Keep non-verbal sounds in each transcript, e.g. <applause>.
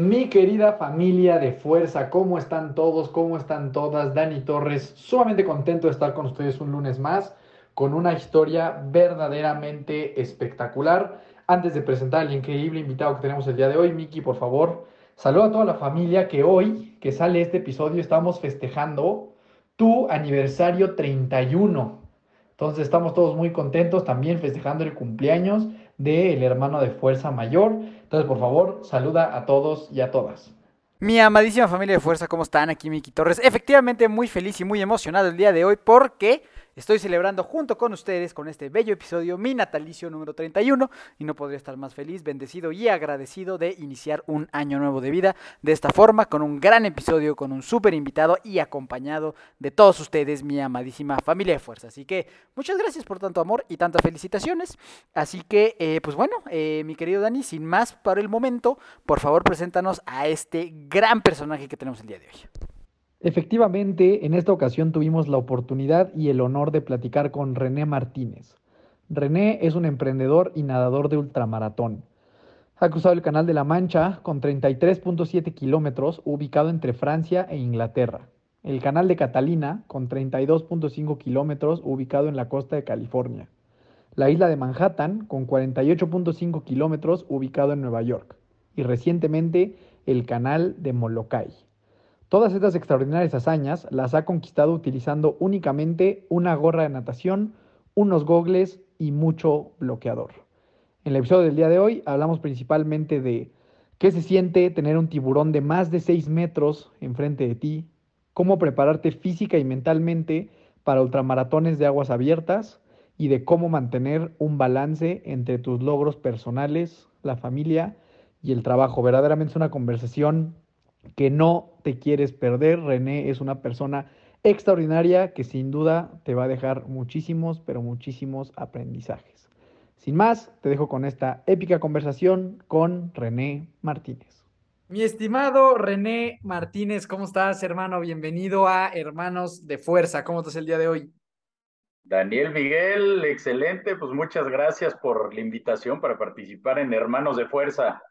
Mi querida familia de fuerza, ¿cómo están todos? ¿Cómo están todas? Dani Torres, sumamente contento de estar con ustedes un lunes más, con una historia verdaderamente espectacular. Antes de presentar al increíble invitado que tenemos el día de hoy, Miki, por favor, saluda a toda la familia que hoy, que sale este episodio, estamos festejando tu aniversario 31. Entonces estamos todos muy contentos también festejando el cumpleaños del hermano de fuerza mayor. Entonces, por favor, saluda a todos y a todas. Mi amadísima familia de fuerza, ¿cómo están? Aquí Miki Torres. Efectivamente, muy feliz y muy emocionado el día de hoy porque estoy celebrando junto con ustedes con este bello episodio mi natalicio número 31 y no podría estar más feliz, bendecido y agradecido de iniciar un año nuevo de vida de esta forma, con un gran episodio, con un súper invitado y acompañado de todos ustedes, mi amadísima familia de fuerza. Así que muchas gracias por tanto amor y tantas felicitaciones. Así que, eh, pues bueno, eh, mi querido Dani, sin más para el momento, por favor, preséntanos a este gran personaje que tenemos el día de hoy. Efectivamente, en esta ocasión tuvimos la oportunidad y el honor de platicar con René Martínez. René es un emprendedor y nadador de ultramaratón. Ha cruzado el Canal de la Mancha con 33.7 kilómetros, ubicado entre Francia e Inglaterra. El Canal de Catalina con 32.5 kilómetros, ubicado en la costa de California. La isla de Manhattan con 48.5 kilómetros, ubicado en Nueva York. Y recientemente el Canal de Molokai. Todas estas extraordinarias hazañas las ha conquistado utilizando únicamente una gorra de natación, unos gogles y mucho bloqueador. En el episodio del día de hoy hablamos principalmente de qué se siente tener un tiburón de más de 6 metros enfrente de ti, cómo prepararte física y mentalmente para ultramaratones de aguas abiertas y de cómo mantener un balance entre tus logros personales, la familia y el trabajo. Verdaderamente es una conversación que no te quieres perder. René es una persona extraordinaria que sin duda te va a dejar muchísimos, pero muchísimos aprendizajes. Sin más, te dejo con esta épica conversación con René Martínez. Mi estimado René Martínez, ¿cómo estás, hermano? Bienvenido a Hermanos de Fuerza. ¿Cómo estás el día de hoy? Daniel Miguel, excelente. Pues muchas gracias por la invitación para participar en Hermanos de Fuerza.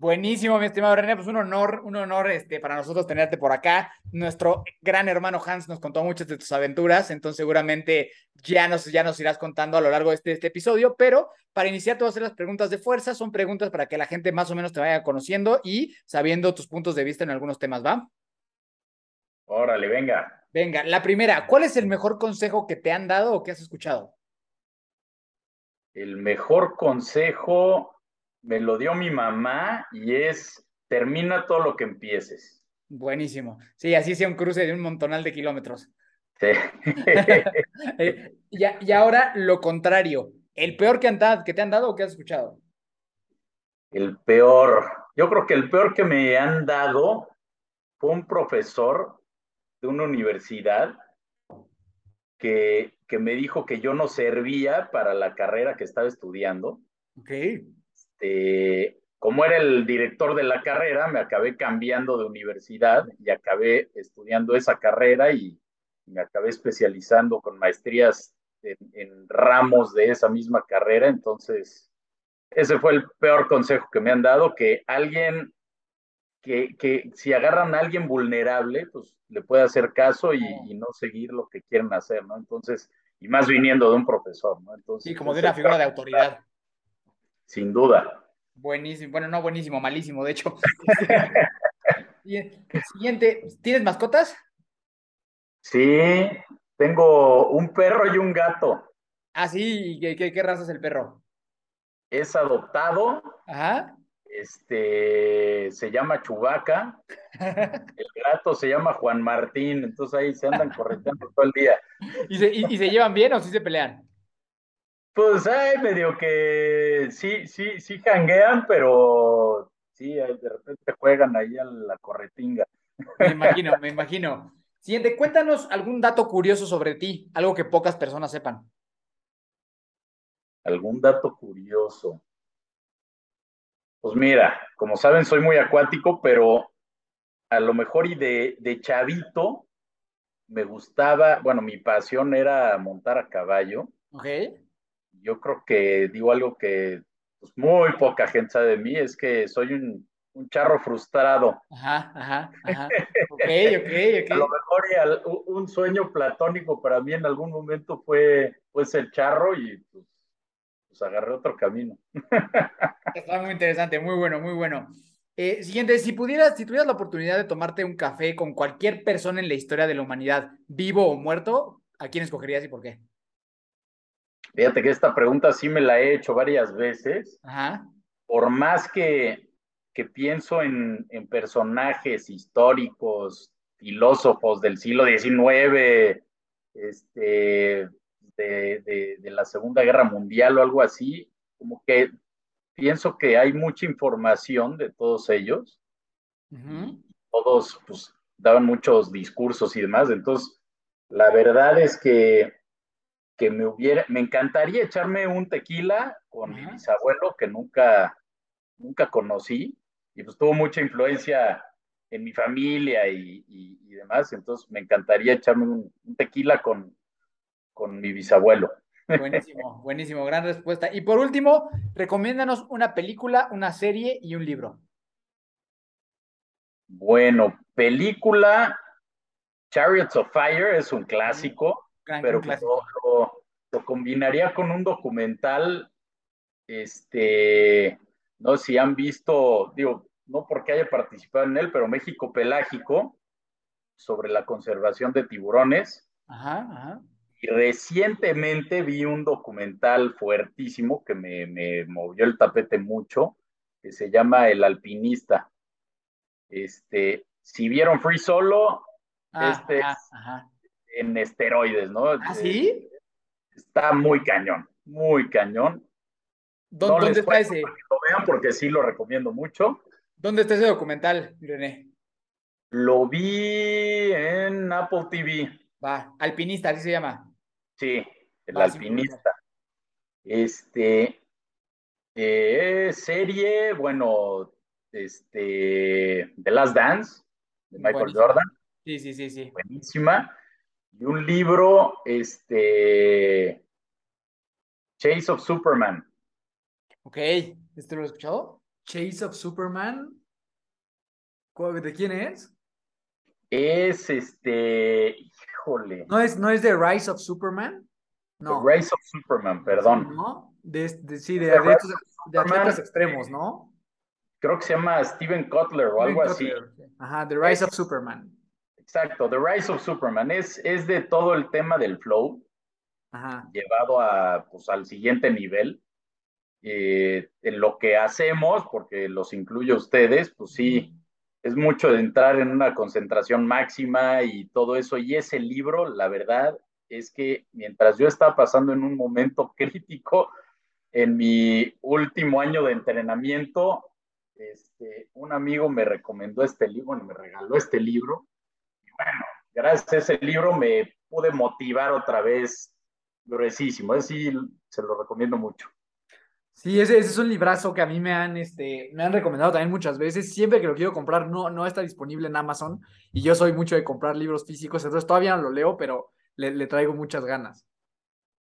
Buenísimo, mi estimado René, pues un honor, un honor este, para nosotros tenerte por acá. Nuestro gran hermano Hans nos contó muchas de tus aventuras, entonces seguramente ya nos, ya nos irás contando a lo largo de este, este episodio, pero para iniciar te voy a hacer las preguntas de fuerza, son preguntas para que la gente más o menos te vaya conociendo y sabiendo tus puntos de vista en algunos temas, ¿va? Órale, venga. Venga, la primera, ¿cuál es el mejor consejo que te han dado o que has escuchado? El mejor consejo me lo dio mi mamá y es, termina todo lo que empieces. Buenísimo. Sí, así sea un cruce de un montonal de kilómetros. Sí. <laughs> Eh, y, y, ahora lo contrario, ¿el peor que, han dado, que te han dado o que has escuchado? El peor, yo creo que el peor que me han dado fue un profesor de una universidad que, que me dijo que yo no servía para la carrera que estaba estudiando. Ok este, como era el director de la carrera, me acabé cambiando de universidad y acabé estudiando esa carrera y me acabé especializando con maestrías en, en ramos de esa misma carrera. Entonces, ese fue el peor consejo que me han dado, que alguien, que, que si agarran a alguien vulnerable, pues le puede hacer caso y, y, no seguir lo que quieren hacer, ¿no? Entonces, y más viniendo de un profesor, ¿no? Entonces, sí, como de una figura de autoridad sin duda. Buenísimo, bueno, no buenísimo, malísimo, de hecho. <laughs> Siguiente, ¿tienes mascotas? Sí, tengo un perro y un gato. Ah, sí, ¿qué, qué, qué raza es el perro? Es adoptado. Ajá. Este se llama Chubaca. <laughs> El gato se llama Juan Martín. Entonces ahí se andan correteando todo el día. ¿Y se, y, y se llevan bien o sí se pelean? Pues, ay, medio que sí, sí, sí janguean, pero sí, de repente juegan ahí a la corretinga. Me imagino, me imagino. Siguiente, cuéntanos algún dato curioso sobre ti, algo que pocas personas sepan. ¿Algún dato curioso? Pues mira, como saben, soy muy acuático, pero a lo mejor y de, de chavito me gustaba, bueno, mi pasión era montar a caballo. Ok. Yo creo que digo algo que pues, muy poca gente sabe de mí, es que soy un, un charro frustrado. Ajá, ajá, ajá. <laughs> Ok, ok, A lo ok. mejor al- un sueño platónico para mí en algún momento fue, fue ser charro y pues, pues agarré otro camino. <laughs> Está muy interesante, muy bueno, muy bueno. Eh, siguiente, si pudieras, si tuvieras la oportunidad de tomarte un café con cualquier persona en la historia de la humanidad, vivo o muerto, ¿a quién escogerías y por qué? Fíjate que esta pregunta sí me la he hecho varias veces. Ajá. Por más que, que pienso en, en personajes históricos, filósofos del siglo XIX, este, de, de, de la Segunda Guerra Mundial o algo así, como que pienso que hay mucha información de todos ellos. Todos pues daban muchos discursos y demás, entonces la verdad es que, que me hubiera, me encantaría echarme un tequila con mi bisabuelo que nunca, nunca conocí y pues tuvo mucha influencia en mi familia y, y- y demás, entonces me encantaría echarme un, un tequila con, con mi bisabuelo. Buenísimo, <laughs> buenísimo, gran respuesta. Y por último, recomiéndanos una película, una serie y un libro. Bueno, película Chariots of Fire es un clásico. Gran, pero clásico. lo, lo- lo combinaría con un documental, este, no sé si han visto, digo, no porque haya participado en él, pero México Pelágico, sobre la conservación de tiburones. Ajá, ajá. Y recientemente vi un documental fuertísimo que me, me movió el tapete mucho, que se llama El Alpinista. Este, si vieron Free Solo, Ah, Este ajá, es- ajá. En esteroides, ¿no? ¿Ah, sí? Está muy cañón, muy cañón. ¿Dó- No ¿Dónde está ese? que lo vean porque sí lo recomiendo mucho. ¿Dónde está ese documental, René? Lo vi en Apple TV, Va, Alpinista, así se llama. sí, el Va, alpinista. Este, eh, serie, bueno, este, The Last Dance, de Michael Buenísima. Jordan, Sí, sí, sí, sí. buenísima. Y un libro, este, Chase of Superman. Ok, ¿este lo has escuchado? Chase of Superman. ¿Cuál- ¿De quién es? Es este, híjole, ¿No es, no es de Rise of Superman? No. The Rise of Superman, perdón. ¿No? De, de- sí, de, The de estos- de atletas extremos, ¿no? Creo que se llama Steven Kotler o algo así. Cutler. Ajá, The Rise of Superman. Exacto, The Rise of Superman es, es de todo el tema del flow Ajá. llevado a, pues, al siguiente nivel. Eh, en lo que hacemos, porque los incluyo a ustedes, pues sí, es mucho de entrar en una concentración máxima y todo eso. Y ese libro, la verdad, es que mientras yo estaba pasando en un momento <laughs> crítico en mi último año de entrenamiento, este, un amigo me recomendó este libro, me regaló este libro. Bueno, gracias a ese libro me pude motivar otra vez gruesísimo. Ese sí se lo recomiendo mucho. Sí, ese, ese es un librazo que a mí me han, este, me han recomendado también muchas veces. Siempre que lo quiero comprar, no, no está disponible en Amazon. Y yo soy mucho de comprar libros físicos, entonces todavía no lo leo, pero le, le traigo muchas ganas.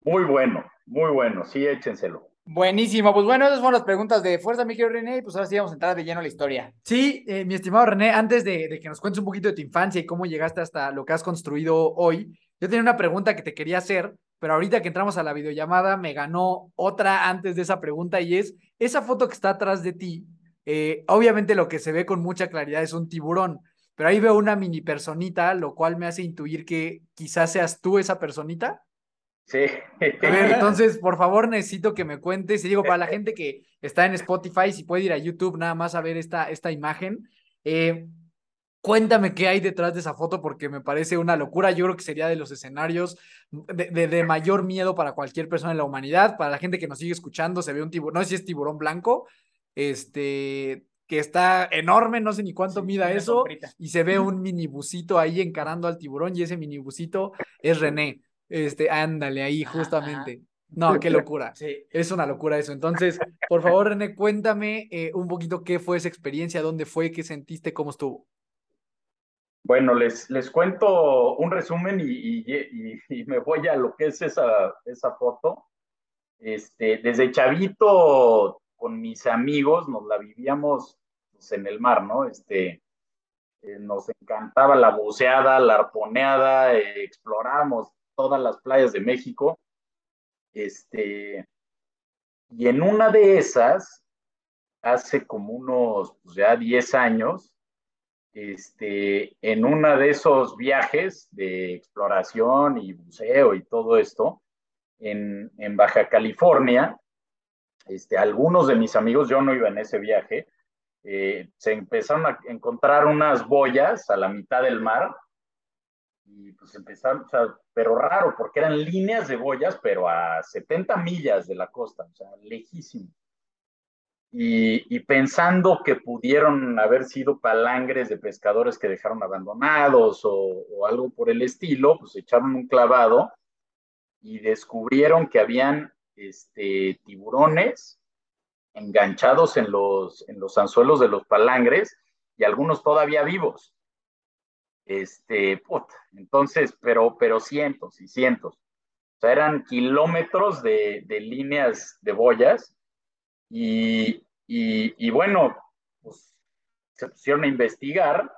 Muy bueno, muy bueno. Sí, échenselo. Buenísimo, pues bueno, esas fueron las preguntas de fuerza, mi querido René, y pues ahora sí vamos a entrar de lleno a la historia. Sí, eh, mi estimado René, antes de, de que nos cuentes un poquito de tu infancia y cómo llegaste hasta lo que has construido hoy, yo tenía una pregunta que te quería hacer, pero ahorita que entramos a la videollamada me ganó otra antes de esa pregunta y es, esa foto que está atrás de ti, eh, obviamente lo que se ve con mucha claridad es un tiburón, pero ahí veo una mini personita, lo cual me hace intuir que quizás seas tú esa personita. Sí. A ver, <laughs> entonces, por favor, necesito que me cuentes. Y digo, para la gente que está en Spotify, si puede ir a YouTube nada más a ver esta, esta imagen. eh, Cuéntame qué hay detrás de esa foto porque me parece una locura. Yo creo que sería de los escenarios de, de, mayor miedo para cualquier persona en la humanidad. Para la gente que nos sigue escuchando, se ve un tiburón, no sé si es tiburón blanco, este, que está enorme, no sé ni cuánto mida eso, y se ve un minibusito ahí encarando al tiburón y ese minibusito es René. Este, ándale ahí justamente. No, qué <laughs> locura. Sí. Es una locura eso. Entonces, por favor, René, cuéntame eh, un poquito qué fue esa experiencia, dónde fue, qué sentiste, cómo estuvo. Bueno, les, les cuento un resumen y, y, me voy a lo que es esa, esa foto. Este, desde chavito con mis amigos nos la vivíamos pues, en el mar, ¿no? Este, eh, nos encantaba la buceada, la arponeada, eh, exploramos todas las playas de México. Este, y en una de esas, hace como unos pues, ya 10 años, este, en uno de esos viajes de exploración y buceo y todo esto, en, en, Baja California, este, algunos de mis amigos, yo no iba en ese viaje, eh, se empezaron a encontrar unas boyas a la mitad del mar y pues empezaron, o sea, pero raro, porque eran líneas de boyas, pero a 70 millas de la costa, o sea, lejísimo y, pensando que pudieron haber sido palangres de pescadores que dejaron abandonados o, algo por el estilo, pues echaron un clavado y descubrieron que habían este, tiburones enganchados en los, en los anzuelos de los palangres y algunos todavía vivos. Este, entonces, pero, pero cientos y cientos. O sea, eran kilómetros de, de líneas de boyas y, y, bueno, pues se pusieron a investigar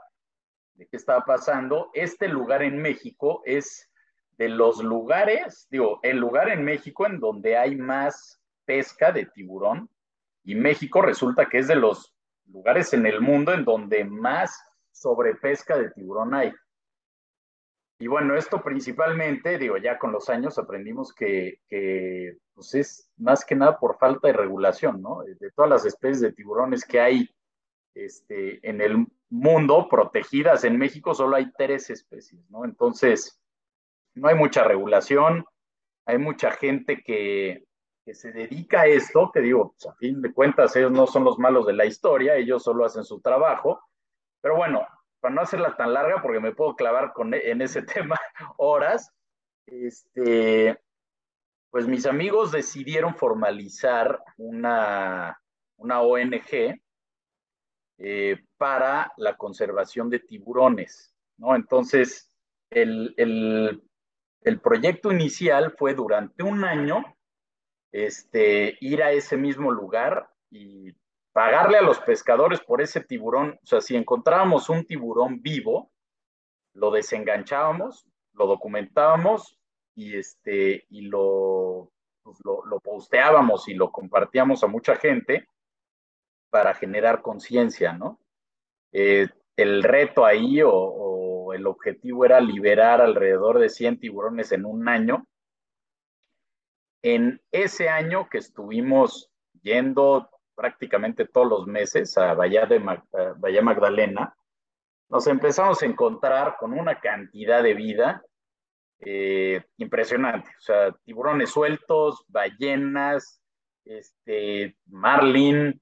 de qué estaba pasando. Este lugar en México es de los lugares, digo, el lugar en México en donde hay más pesca de tiburón. Y México resulta que es de los lugares en el mundo en donde más sobrepesca de tiburón hay. Y bueno, esto principalmente, digo, ya con los años aprendimos que, pues es más que nada por falta de regulación, ¿no? De todas las especies de tiburones que hay este, en el mundo protegidas en México, solo hay tres especies, ¿no? Entonces, no hay mucha regulación, hay mucha gente que, que se dedica a esto, que digo, pues, a fin de cuentas ellos no son los malos de la historia, ellos solo hacen su trabajo, pero bueno, para no hacerla tan larga, porque me puedo clavar con, e, en ese <laughs> tema horas, este, pues mis amigos decidieron formalizar una, una ONG eh, para la conservación de tiburones, ¿no? Entonces, el, el, el, proyecto inicial fue durante un año este, ir a ese mismo lugar y pagarle a los pescadores por ese tiburón, o sea, si encontrábamos un tiburón vivo, lo desenganchábamos, lo documentábamos y, este, y lo, pues, lo, posteábamos y lo compartíamos a mucha gente para generar conciencia, ¿no? Eh, el reto ahí o, o, el objetivo era liberar alrededor de 100 tiburones en un año. En ese año que estuvimos yendo prácticamente todos los meses a Bahía, de Bahía Magdalena, nos empezamos a encontrar con una cantidad de vida eh, impresionante. O sea, tiburones sueltos, ballenas, este, marlin,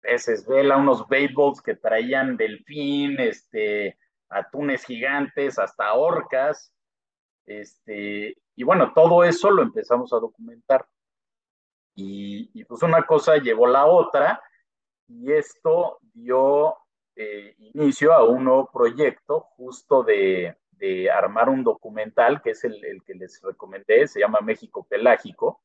peces vela, unos baitballs que traían delfín, este, atunes gigantes, hasta orcas. Este, y bueno, todo eso lo empezamos a documentar. Y, pues una cosa llevó la otra y esto dio eh, inicio a un nuevo proyecto justo de, de armar un documental que es el, el, que les recomendé, se llama México Pelágico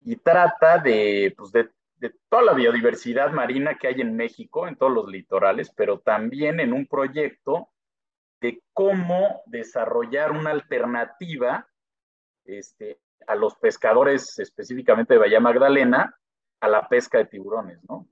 y trata de, pues de, de toda la biodiversidad marina que hay en México, en todos los litorales, pero también en un proyecto de cómo desarrollar una alternativa este, a los pescadores específicamente de Bahía Magdalena a la pesca de tiburones, ¿no?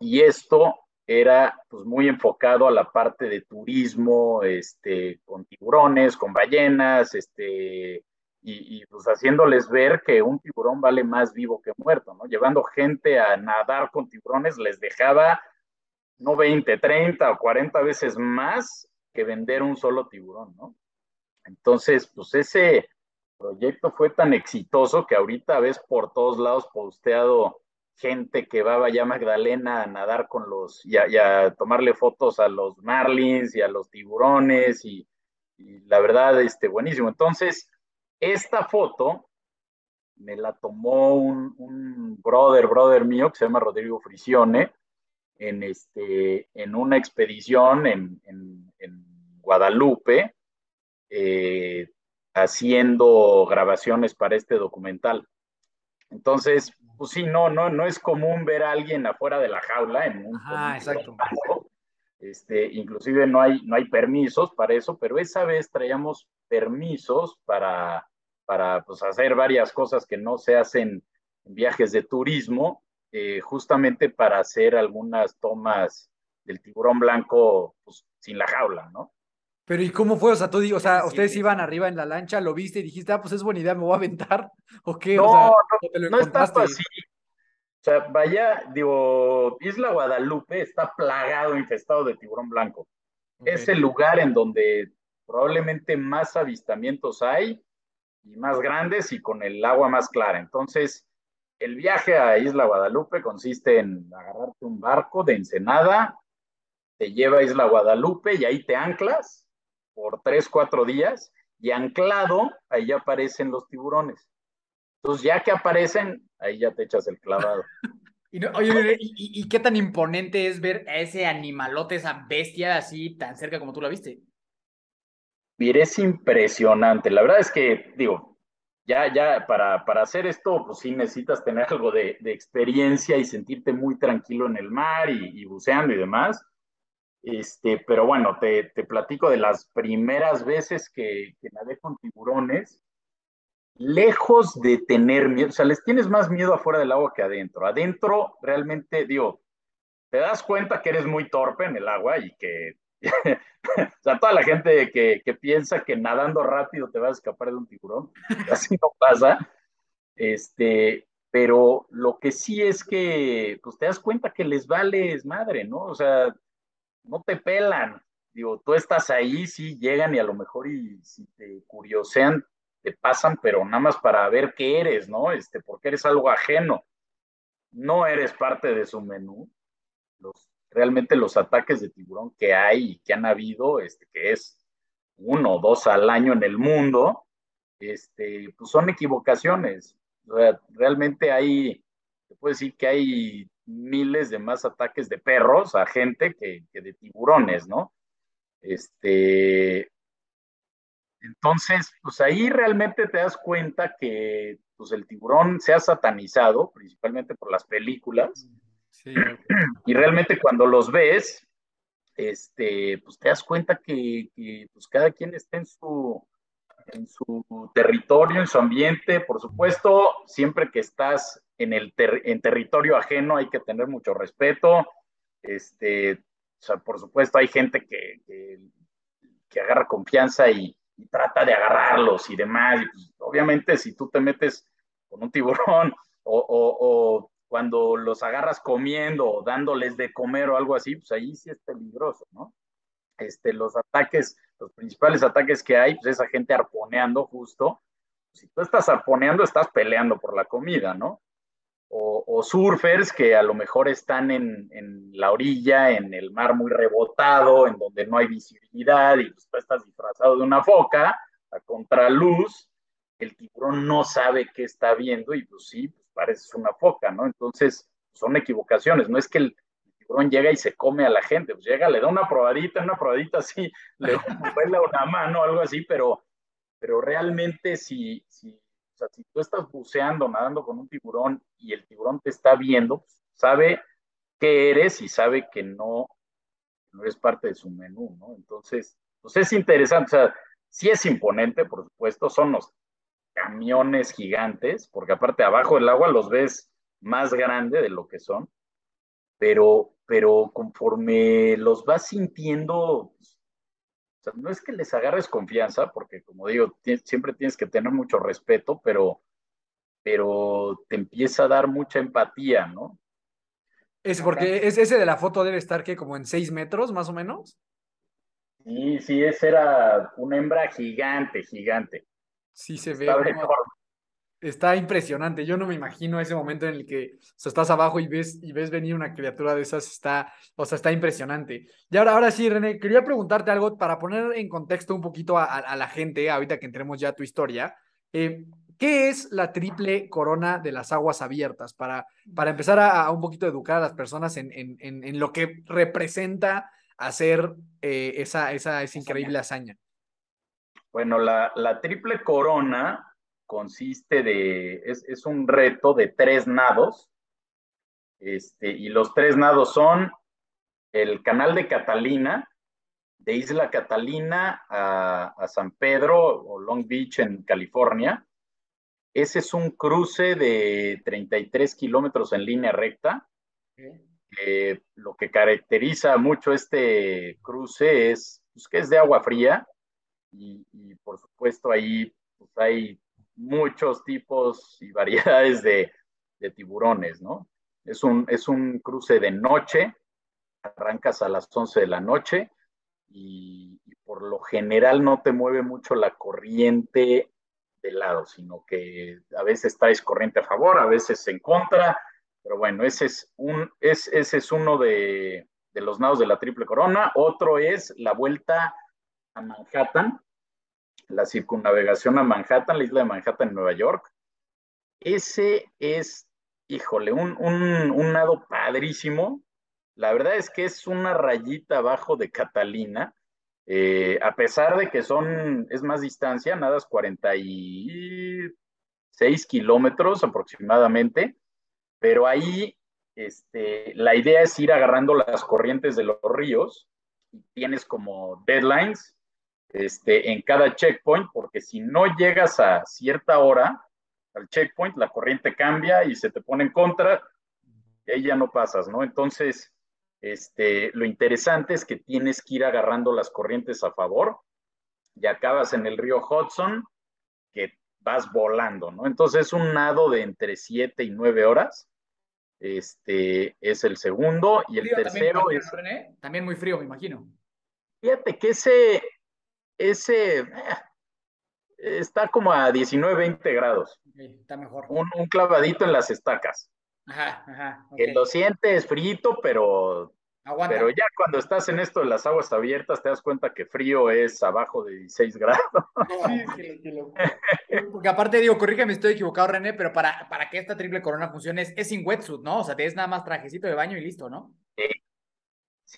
Y esto era pues muy enfocado a la parte de turismo, este, con tiburones, con ballenas, este, y, y, pues haciéndoles ver que un tiburón vale más vivo que muerto, ¿no? Llevando gente a nadar con tiburones les dejaba no 20, 30 o 40 veces más que vender un solo tiburón, ¿no? Entonces, pues ese proyecto fue tan exitoso que ahorita ves por todos lados posteado gente que va allá a Magdalena a nadar con los, y a, tomarle fotos a los marlins y a los tiburones y, la verdad, este, buenísimo. Entonces, esta foto me la tomó un, brother, brother mío que se llama Rodrigo Frisione en, este, en una expedición en, Guadalupe, eh, haciendo grabaciones para este documental. Entonces, pues sí, no, no, no es común ver a alguien afuera de la jaula en un, Ajá, exacto. Este, inclusive no hay, no hay permisos para eso, pero esa vez traíamos permisos para, para pues, hacer varias cosas que no se hacen en viajes de turismo, eh, justamente para hacer algunas tomas del tiburón blanco pues, sin la jaula, ¿no? Pero ¿y cómo fue? O sea, tú o sea, ustedes iban arriba en la lancha, lo viste y dijiste, ah, pues es buena idea, me voy a aventar, <laughs> ¿o qué? No, o sea, no, no es tanto así. O sea, vaya, digo, Isla Guadalupe está plagado, infestado de tiburón blanco. Es el lugar en donde probablemente más avistamientos hay y más grandes y con el agua más clara. Entonces, el viaje a Isla Guadalupe consiste en agarrarte un barco de Ensenada, te lleva a Isla Guadalupe y ahí te anclas por tres, cuatro días y anclado, ahí ya aparecen los tiburones. Entonces, ya que aparecen, ahí ya te echas el clavado. <laughs> Y oye, ¿y, qué tan imponente es ver a ese animalote, esa bestia así tan cerca como tú la viste? Mire, es impresionante. La verdad es que, digo, ya, ya, para, para hacer esto, pues sí necesitas tener algo de, experiencia y sentirte muy tranquilo en el mar y buceando y demás. Este, pero bueno, te, te, platico de las primeras veces que, que nadé con tiburones. Lejos de tener miedo, o sea, les tienes más miedo afuera del agua que adentro. Adentro, realmente, digo, te das cuenta que eres muy torpe en el agua y que, <laughs> o sea, toda la gente que, que, piensa que nadando rápido te vas a escapar de un tiburón, <laughs> así no pasa. Este, pero lo que sí es que, pues te das cuenta que les vales madre, ¿no? O sea, no te pelan. Digo, tú estás ahí, sí llegan y a lo mejor y si te curiosean, te pasan, pero nada más para ver qué eres, ¿no? Este, porque eres algo ajeno. No eres parte de su menú. Los, realmente los ataques de tiburón que hay y que han habido, este, que es uno o dos al año en el mundo, este, pues son equivocaciones. O sea, realmente hay, te puedo decir que hay miles de más ataques de perros a gente que, de tiburones, ¿no? Este, entonces, pues ahí realmente te das cuenta que pues el tiburón se ha satanizado, principalmente por las películas. Sí. Y realmente cuando los ves, este, pues te das cuenta que, que pues cada quien está en su, en su territorio, en su ambiente. Por supuesto, siempre que estás en, el en territorio ajeno hay que tener mucho respeto. Este, o sea, por supuesto, hay gente que, que, agarra confianza y, trata de agarrarlos y demás. Pues, obviamente, si tú te metes con un tiburón o, o, cuando los agarras comiendo o dándoles de comer o algo así, pues ahí sí es peligroso, ¿no? Este, los ataques, los principales ataques que hay, pues esa gente arponeando justo. Si tú estás arponeando, estás peleando por la comida, ¿no? O, surfers que a lo mejor están en, en, la orilla, en el mar muy rebotado, en donde no hay visibilidad y pues, tú estás disfrazado de una foca a contraluz, el tiburón no sabe qué está viendo y pues sí, pues pareces una foca, ¿no? Entonces son equivocaciones, no es que el, tiburón llega y se come a la gente, pues llega, le da una probadita, una probadita así, le <laughs> vuela una mano, algo así, pero, pero realmente si, si, o sea, si tú estás buceando, nadando con un tiburón y el tiburón te está viendo, pues, sabe qué eres y sabe que no, no eres parte de su menú, ¿no? Entonces, pues es interesante, o sea, sí es imponente, por supuesto, son los camiones gigantes, porque aparte abajo del agua los ves más grande de lo que son, pero, pero conforme los vas sintiendo, o sea, no es que les agarres confianza, porque como digo, siempre tienes que tener mucho respeto, pero, pero te empieza a dar mucha empatía, ¿no? Es porque es ese de la foto debe estar que como en seis metros, más o menos. Sí, sí, esa era una hembra gigante, gigante. Sí, se ve. Estaba ¿no? enorme. Está impresionante. Yo no me imagino ese momento en el que o sea, estás abajo y ves, y ves venir una criatura de esas. Está, o sea, está impresionante. Y ahora, ahora sí, René, quería preguntarte algo para poner en contexto un poquito a, a- a la gente, ahorita que entremos ya a tu historia. Eh, ¿qué es la triple corona de las aguas abiertas? Para, para empezar a, a un poquito educar a las personas en, en, en, en lo que representa hacer eh, esa, esa, esa increíble hazaña. Bueno, la, la triple corona consiste de, es, es un reto de tres nados, este, y los tres nados son el canal de Catalina, de Isla Catalina a, a San Pedro o Long Beach en California. Ese es un cruce de 33 kilómetros en línea recta. Eh, lo que caracteriza mucho este cruce es pues, que es de agua fría y, y por supuesto ahí pues, hay muchos tipos y variedades de, tiburones, ¿no? Es un, es un cruce de noche, arrancas a las 11 de la noche y, y por lo general no te mueve mucho la corriente de lado, sino que a veces traes corriente a favor, a veces en contra, pero bueno, ese es, un, es, ese es uno de, de los nados de la Triple Corona. Otro es la vuelta a Manhattan, la circunnavegación a Manhattan, la isla de Manhattan en Nueva York. Ese es, híjole, un, un, un nado padrísimo. La verdad es que es una rayita abajo de Catalina. Eh, a pesar de que son, es más distancia, nadas 46 kilómetros aproximadamente, pero ahí este, la idea es ir agarrando las corrientes de los ríos y tienes como deadlines este, en cada checkpoint, porque si no llegas a cierta hora al checkpoint, la corriente cambia y se te pone en contra y ahí ya no pasas, ¿no? Entonces, este, lo interesante es que tienes que ir agarrando las corrientes a favor y acabas en el río Hudson, que vas volando, ¿no? Entonces es un nado de entre 7 y 9 horas. Este es el segundo y el Frío tercero también, es. René? También muy frío, me imagino. Fíjate que ese, ese eh, está como a 19, 20 grados. Ok, está mejor. Un, un clavadito en las estacas. Ajá, ajá. ok. Que lo sientes frito, pero Aguanta. Pero ya cuando estás en esto de las aguas abiertas, te das cuenta que frío es abajo de 16 grados. <laughs> Sí. Porque aparte, digo, corrígeme si estoy equivocado, René, pero para, para que esta triple corona funcione es, es sin wetsuit, ¿no? O sea, es nada más trajecito de baño y listo, ¿no?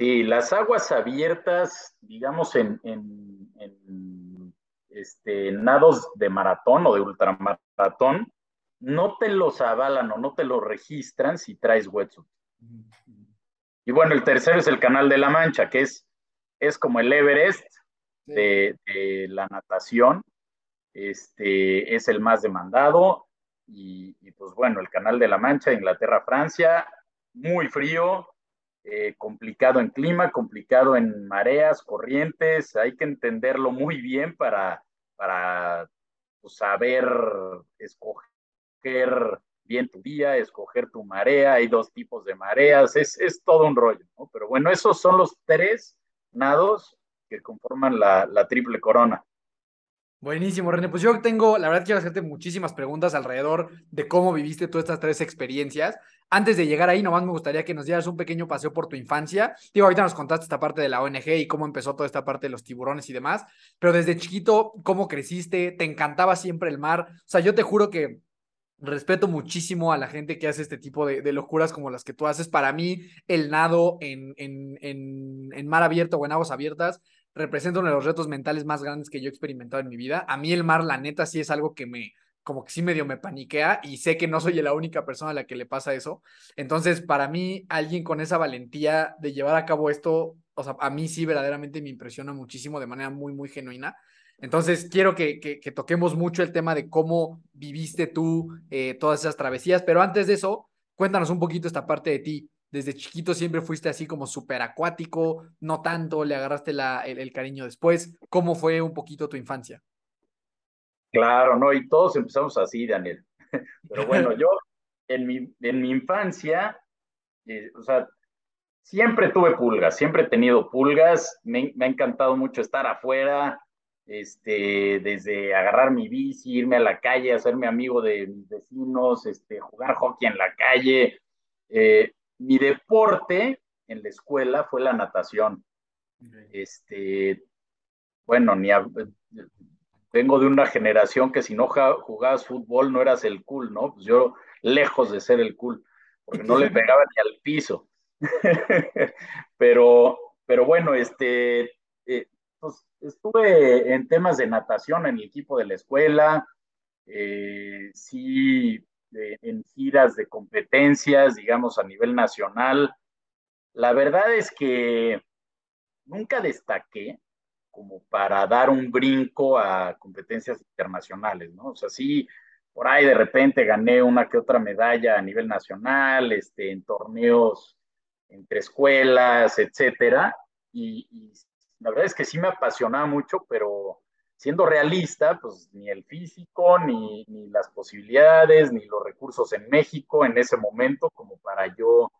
Sí, las aguas abiertas, digamos, en, en, en, este, nados de maratón o de ultramaratón, no te los avalan o no te los registran si traes wetsuit. Y bueno, el tercero es el Canal de la Mancha, que es, es como el Everest de la natación. Este es el más demandado. Y, y, pues bueno, el Canal de la Mancha, Inglaterra, Francia, muy frío, eh, complicado en clima, complicado en mareas, corrientes. Hay que entenderlo muy bien para, para pues, saber escoger bien tu día, escoger tu marea. Hay dos tipos de mareas, es, es todo un rollo. ¿no? Pero bueno, esos son los tres nados que conforman la, la triple corona. Buenísimo, René. Pues yo tengo, la verdad, quiero hacerte muchísimas preguntas alrededor de cómo viviste todas estas tres experiencias. Antes de llegar ahí, nomás me gustaría que nos dieras un pequeño paseo por tu infancia. Digo, ahorita nos contaste esta parte de la ONG y cómo empezó toda esta parte de los tiburones y demás, pero desde chiquito, ¿cómo creciste? ¿Te encantaba siempre el mar? O sea, yo te juro que respeto muchísimo a la gente que hace este tipo de, de locuras como las que tú haces. Para mí, el nado en, en, en, en mar abierto o en aguas abiertas representa uno de los retos mentales más grandes que yo he experimentado en mi vida. A mí el mar, la neta, sí es algo que me, como que sí medio me paniquea y sé que no soy la única persona a la que le pasa eso. Entonces, para mí, alguien con esa valentía de llevar a cabo esto, o sea, a mí sí verdaderamente me impresiona muchísimo de manera muy, muy genuina. Entonces, quiero que, que, que toquemos mucho el tema de cómo viviste tú eh, todas esas travesías, pero antes de eso, cuéntanos un poquito esta parte de ti desde chiquito siempre fuiste así como súper acuático, no tanto, le agarraste la, el, el, cariño después. ¿Cómo fue un poquito tu infancia? Claro, no, y todos empezamos así, Daniel. <laughs> Pero bueno, yo en mi, en mi infancia, eh, o sea, siempre tuve pulgas, siempre he tenido pulgas, me, me ha encantado mucho estar afuera, este, desde agarrar mi bici, irme a la calle, hacerme amigo de mis vecinos, este, jugar hockey en la calle. Eh, mi deporte en la escuela fue la natación. Este, bueno, ni vengo de una generación que si no jugabas fútbol no eras el cool, ¿no? Pues yo lejos de ser el cool, porque no le <laughs> pegaba ni al piso. <laughs> pero, pero bueno, este, eh, pues, estuve en temas de natación en el equipo de la escuela, eh, sí, en giras de competencias, digamos, a nivel nacional. La verdad es que nunca destaqué como para dar un brinco a competencias internacionales, ¿no? O sea, sí, por ahí de repente gané una que otra medalla a nivel nacional, este, en torneos entre escuelas, etcétera, y, y la verdad es que sí me apasionaba mucho, pero siendo realista, pues ni el físico, ni, las posibilidades, ni los recursos en México en ese momento, como para yo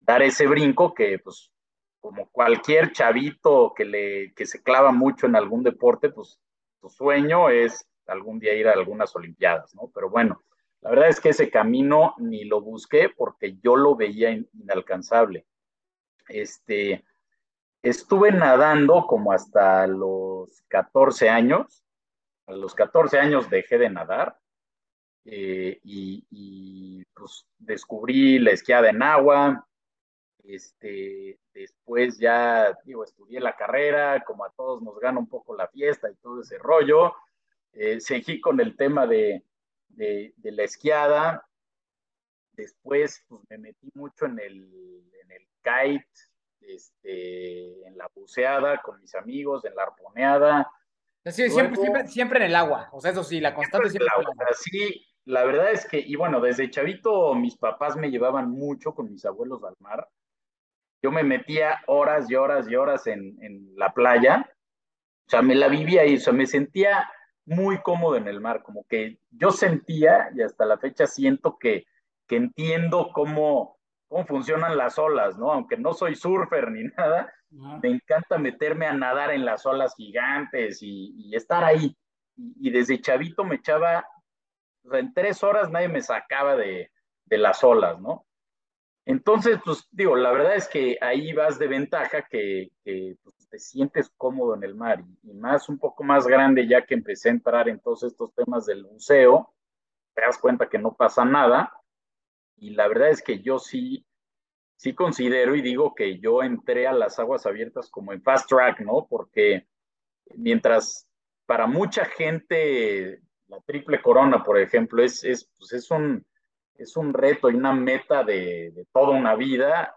dar ese brinco que, pues, como cualquier chavito que, le, que se clava mucho en algún deporte, pues su sueño es algún día ir a algunas Olimpiadas, ¿no? Pero bueno, la verdad es que ese camino ni lo busqué porque yo lo veía inalcanzable. Este, estuve nadando como hasta los 14 años. A los 14 años dejé de nadar eh, y, pues descubrí la esquiada en agua. Este, después ya, estudié la carrera, como a todos nos gana un poco la fiesta y todo ese rollo. Eh, seguí con el tema de, de, la esquiada. Después, pues me metí mucho en el, en el kite, este, en la buceada con mis amigos, en la arponeada. Sí, siempre, siempre, en el agua, o sea, eso sí, la constante siempre, en el agua. Sí, la verdad es que, y bueno, desde chavito mis papás me llevaban mucho con mis abuelos al mar. Yo me metía horas y horas y horas en, en la playa, o sea, me la vivía ahí, o sea, me sentía muy cómodo en el mar, como que yo sentía, y hasta la fecha siento que, que entiendo cómo, cómo funcionan las olas, ¿no? Aunque no soy surfer ni <laughs> nada, me encanta meterme a nadar en las olas gigantes y, estar ahí. Y, desde chavito me echaba, o sea, en tres horas nadie me sacaba de, las olas, ¿no? Entonces, pues digo, la verdad es que ahí vas de ventaja que, pues, te sientes cómodo en el mar y, más un poco más grande ya que empecé a entrar en todos estos temas del buceo, te das cuenta que no pasa nada y la verdad es que yo sí, sí considero y digo que yo entré a las aguas abiertas como en fast track, ¿no? Porque mientras para mucha gente la triple corona, por ejemplo, es, es, pues es, un, es un reto y una meta de, de toda una vida,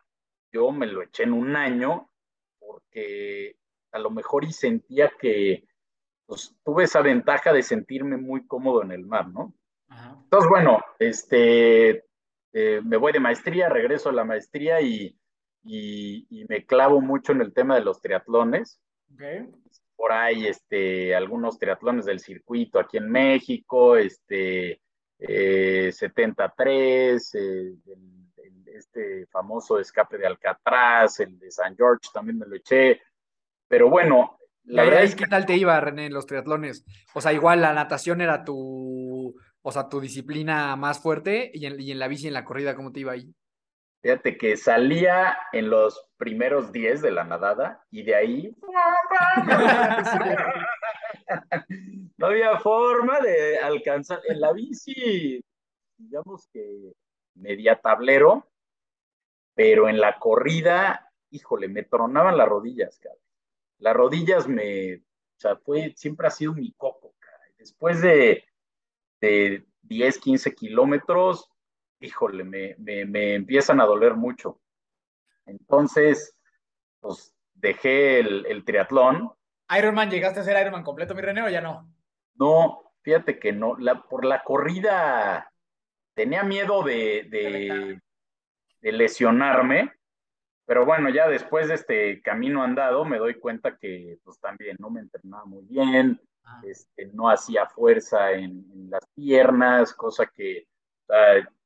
yo me lo eché en un año porque a lo mejor y sentía que pues, tuve esa ventaja de sentirme muy cómodo en el mar, ¿no? Entonces, bueno, este, eh, me voy de maestría, regreso a la maestría y, y, me clavo mucho en el tema de los triatlones. Por ahí, este, algunos triatlones del circuito aquí en México, este, 73, eh, eh, este famoso escape de Alcatraz, el de San George también me lo eché. Pero bueno, la verdad es ¿Qué tal te iba, René, en los triatlones? O sea, igual la natación era tu, o sea, tu disciplina más fuerte y en, la bici, en la corrida, ¿cómo te iba ahí? Fíjate que salía en los primeros 10 de la nadada y de ahí <laughs> no había forma de alcanzar. En la bici, digamos que media tablero, pero en la corrida, híjole, me tronaban las rodillas, cara. Las rodillas me, o sea, fue, siempre ha sido mi coco, cara. Después de de 10, 15 kilómetros, híjole, me, me, empiezan a doler mucho. Entonces, pues dejé el, el, triatlón. Ironman, ¿llegaste a ser Ironman completo, mi René, o ya no? No, fíjate que no, la, por la corrida tenía miedo de, de, de, lesionarme, pero bueno, ya después de este camino andado me doy cuenta que pues también no me entrenaba muy bien, este, no hacía fuerza en, las piernas, cosa que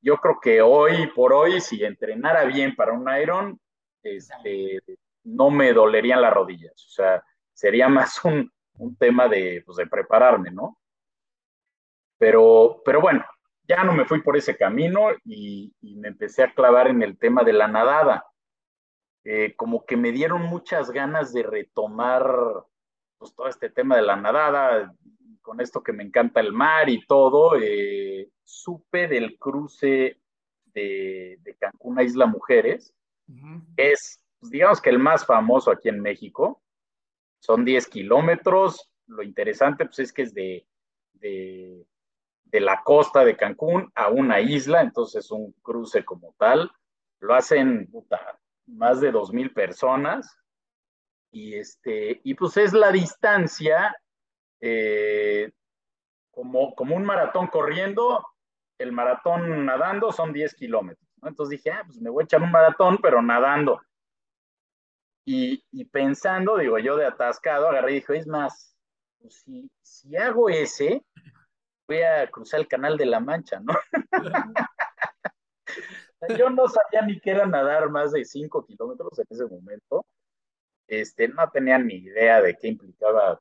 yo creo que hoy por hoy, si entrenara bien para un Iron, este, no me dolerían las rodillas. O sea, sería <laughs> más un, un tema de, pues, de prepararme, ¿no? Pero, pero bueno, ya no me fui por ese camino y, me empecé a clavar en el tema de la nadada. Eh, como que me dieron muchas ganas de retomar pues, todo este tema de la nadada, con esto que me encanta el mar y todo, eh, supe del cruce de, de, Cancún a Isla Mujeres, es, pues, digamos que el más famoso aquí en México, son 10 kilómetros, lo interesante pues es que es de, de de la costa de Cancún a una isla, entonces un cruce como tal. Lo hacen más de dos mil personas y este y pues es la distancia eh, como, como un maratón corriendo, el maratón nadando son 10 kilómetros. Entonces dije, ah, pues me voy a echar un maratón, pero nadando. Y, y pensando, digo yo de atascado, agarré y dije, es más, pues si, si hago ese, voy a cruzar el canal de la Mancha, ¿no? <laughs> Yo no sabía ni qué era nadar más de 5 kilómetros en ese momento. Este, no tenía ni idea de qué implicaba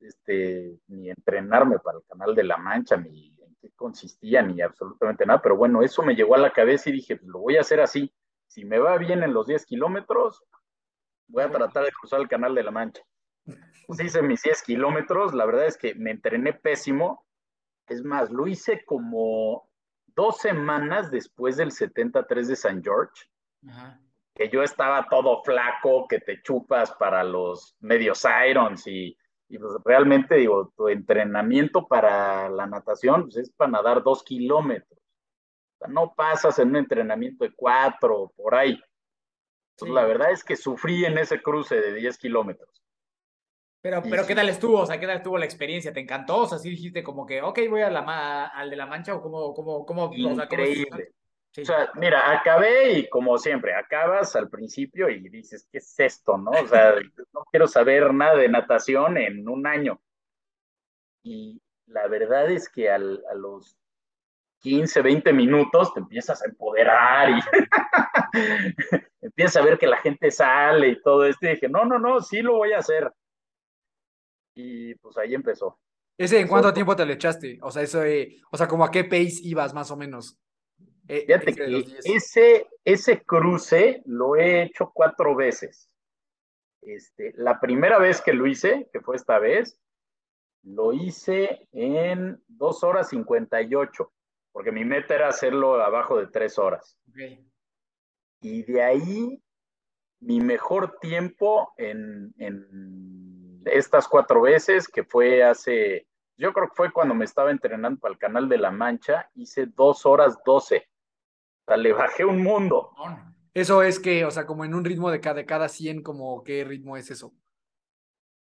este, ni entrenarme para el canal de la Mancha, ni en qué consistía, ni absolutamente nada. Pero bueno, eso me llegó a la cabeza y dije, pues lo voy a hacer así. Si me va bien en los 10 kilómetros, voy a tratar de cruzar el canal de la Mancha. Pues hice mis 10 kilómetros, la verdad es que me entrené pésimo, es más, lo hice como dos semanas después del 73 de San George, que yo estaba todo flaco, que te chupas para los medios irons y, pues realmente digo, tu entrenamiento para la natación pues es para nadar dos kilómetros. O sea, no pasas en un entrenamiento de cuatro, por ahí. Entonces, la verdad es que sufrí en ese cruce de 10 kilómetros. Pero, pero ¿qué tal estuvo? O sea, ¿qué tal estuvo la experiencia? ¿Te encantó? O sea, sí dijiste como que, ok, voy a la al de la mancha o cómo, cómo, cómo, Increíble. O sea, mira, acabé y como siempre, acabas al principio y dices, ¿qué es esto, no? O sea, <laughs> no quiero saber nada de natación en un año. Y la verdad es que al, a los 15, 20 minutos te empiezas a empoderar y <laughs> empiezas a ver que la gente sale y todo esto. Y dije, no, no, no, sí lo voy a hacer y pues ahí empezó. ¿Ese en cuánto tiempo te lo echaste? O sea, eso, o sea, como a qué pace ibas más o menos. Fíjate que ese, ese cruce lo he hecho cuatro veces. Este, la primera vez que lo hice, que fue esta vez, lo hice en 2 horas 58, porque mi meta era hacerlo abajo de 3 horas. Y de ahí, mi mejor tiempo en, en estas cuatro veces, que fue hace, yo creo que fue cuando me estaba entrenando para el Canal de la Mancha, hice 2 horas 12 sea, le bajé un mundo. Eso es que, o sea, como en un ritmo de cada, de cada 100, como qué ritmo es eso?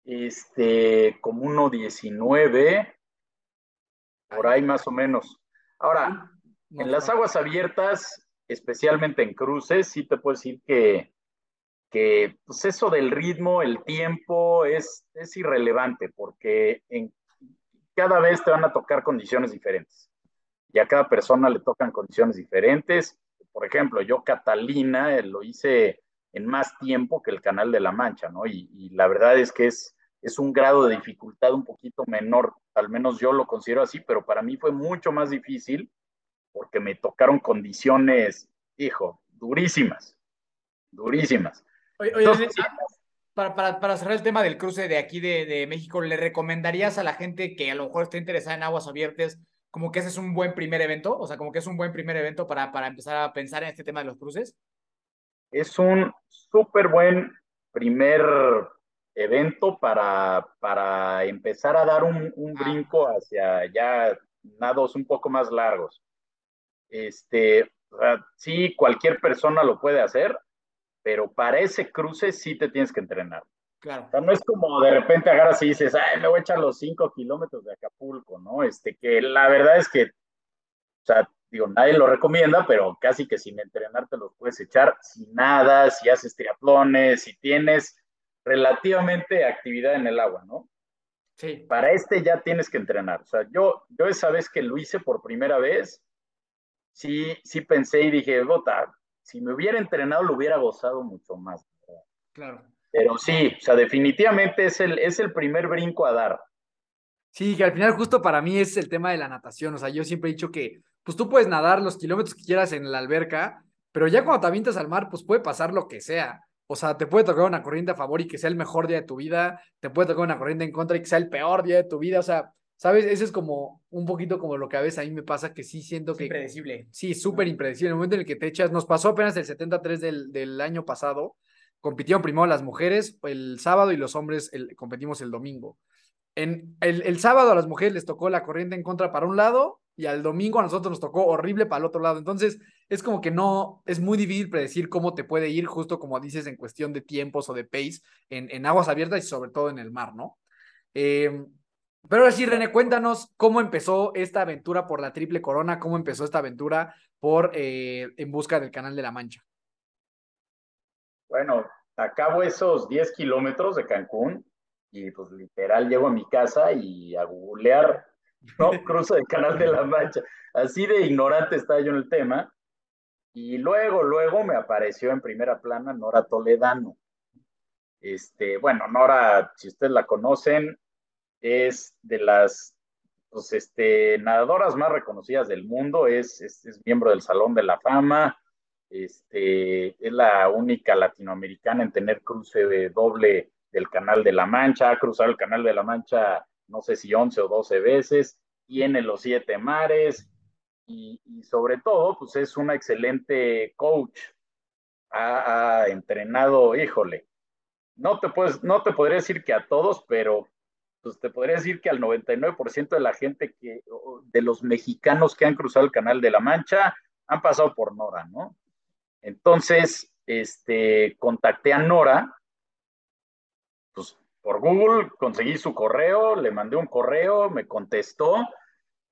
Este, como uno diecinueve, por ahí más o menos. Ahora, en las aguas abiertas, especialmente en cruces, sí te puedo decir que que pues eso del ritmo, el tiempo es, es irrelevante porque en, cada vez te van a tocar condiciones diferentes y a cada persona le tocan condiciones diferentes. Por ejemplo, yo Catalina eh, lo hice en más tiempo que el Canal de la Mancha, ¿no? Y, y, la verdad es que es, es un grado de dificultad un poquito menor, al menos yo lo considero así, pero para mí fue mucho más difícil porque me tocaron condiciones, hijo, durísimas, durísimas. Oye, para, para, para, cerrar el tema del cruce de aquí de, de, México, ¿le recomendarías a la gente que a lo mejor esté interesada en aguas abiertas, como que ese es un buen primer evento? O sea, como que es un buen primer evento para, para empezar a pensar en este tema de los cruces. Es un súper buen primer evento para, para empezar a dar un, un ah. brinco hacia ya nados un poco más largos. Este, sí, cualquier persona lo puede hacer, pero para ese cruce sí te tienes que entrenar. Claro. O sea, no es como de repente agarras y dices, ay, me voy a echar los cinco kilómetros de Acapulco, ¿no? Este, que la verdad es que, o sea, digo, nadie lo recomienda, pero casi que sin entrenarte los puedes echar, si nada, si haces triatlones, si tienes relativamente actividad en el agua, ¿no? Sí. Para este ya tienes que entrenar. O sea, yo, yo esa vez que lo hice por primera vez, sí, sí pensé y dije, bota, si me hubiera entrenado lo hubiera gozado mucho más. Claro. Pero sí, o sea, definitivamente es el, es el primer brinco a dar. Sí, que al final justo para mí es el tema de la natación. O sea, yo siempre he dicho que, pues tú puedes nadar los kilómetros que quieras en la alberca, pero ya cuando te avientas al mar, pues puede pasar lo que sea. O sea, te puede tocar una corriente a favor y que sea el mejor día de tu vida, te puede tocar una corriente en contra y que sea el peor día de tu vida. O sea, ¿sabes? Ese es como un poquito como lo que a veces a mí me pasa, que sí siento que... Impredecible. Sí, súper impredecible. En el momento en el que te echas, nos pasó apenas el 73 del, del año pasado, compitieron primero las mujeres el sábado y los hombres el, competimos el domingo. En el, sábado a las mujeres les tocó la corriente en contra para un lado y al domingo a nosotros nos tocó horrible para el otro lado. Entonces es como que no, es muy difícil predecir cómo te puede ir, justo como dices, en cuestión de tiempos o de pace en, aguas abiertas y sobre todo en el mar, ¿no? Eh, pero ahora sí, René, cuéntanos cómo empezó esta aventura por la Triple Corona, cómo empezó esta aventura por eh, En Busca del Canal de la Mancha. Bueno, acabo esos 10 kilómetros de Cancún y pues literal llego a mi casa y a googlear, ¿no? <laughs> Cruzo el Canal de la Mancha. Así de ignorante estaba yo en el tema. Y luego, luego me apareció en primera plana Nora Toledano. Este, bueno, Nora, si ustedes la conocen, es de las pues, este, nadadoras más reconocidas del mundo, es, es, es miembro del Salón de la Fama, este, es la única latinoamericana en tener cruce de doble del Canal de la Mancha, ha cruzado el Canal de la Mancha no sé si 11 o 12 veces, tiene los siete mares y, sobre todo, pues es una excelente coach. Ha, ha, entrenado, híjole, no te, puedes, no te podría decir que a todos, pero pues te podría decir que al 99% de la gente que, de los mexicanos que han cruzado el Canal de la Mancha, han pasado por Nora, ¿no? Entonces, este, contacté a Nora, pues por Google conseguí su correo, le mandé un correo, me contestó,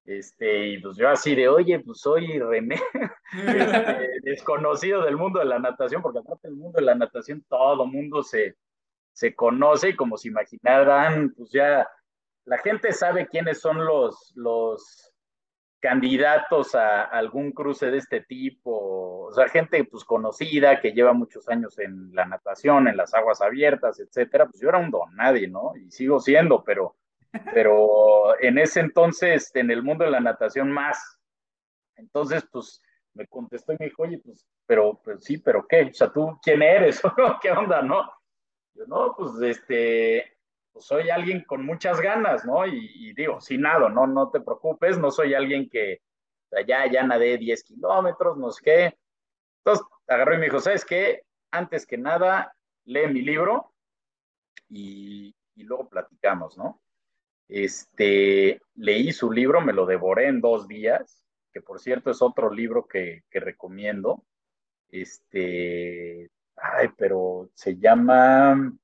este, y pues yo así de, oye, pues soy René, <laughs> este, <laughs> desconocido del mundo de la natación, porque aparte del mundo de la natación todo mundo se, se conoce y como se imaginarán, pues ya la gente sabe quiénes son los, los candidatos a algún cruce de este tipo, o sea, gente pues conocida que lleva muchos años en la natación, en las aguas abiertas, etcétera, pues yo era un don nadie, ¿no? Y sigo siendo, pero, <laughs> pero en ese entonces, en el mundo de la natación más. Entonces, pues me contestó y me dijo, oye, pues, pero, pues sí, pero ¿qué? O sea, ¿tú quién eres? <laughs> ¿Qué onda, no? Yo, no, pues este, pues soy alguien con muchas ganas, ¿no? Y, digo, sin nada, no, no te preocupes, no soy alguien que ya, ya nadé 10 kilómetros, no sé qué. Entonces agarró y me dijo, ¿sabes qué? Antes que nada, lee mi libro y, y luego platicamos, ¿no? Este, leí su libro, me lo devoré en dos días, que por cierto es otro libro que, que recomiendo. Este, ay, pero se llama,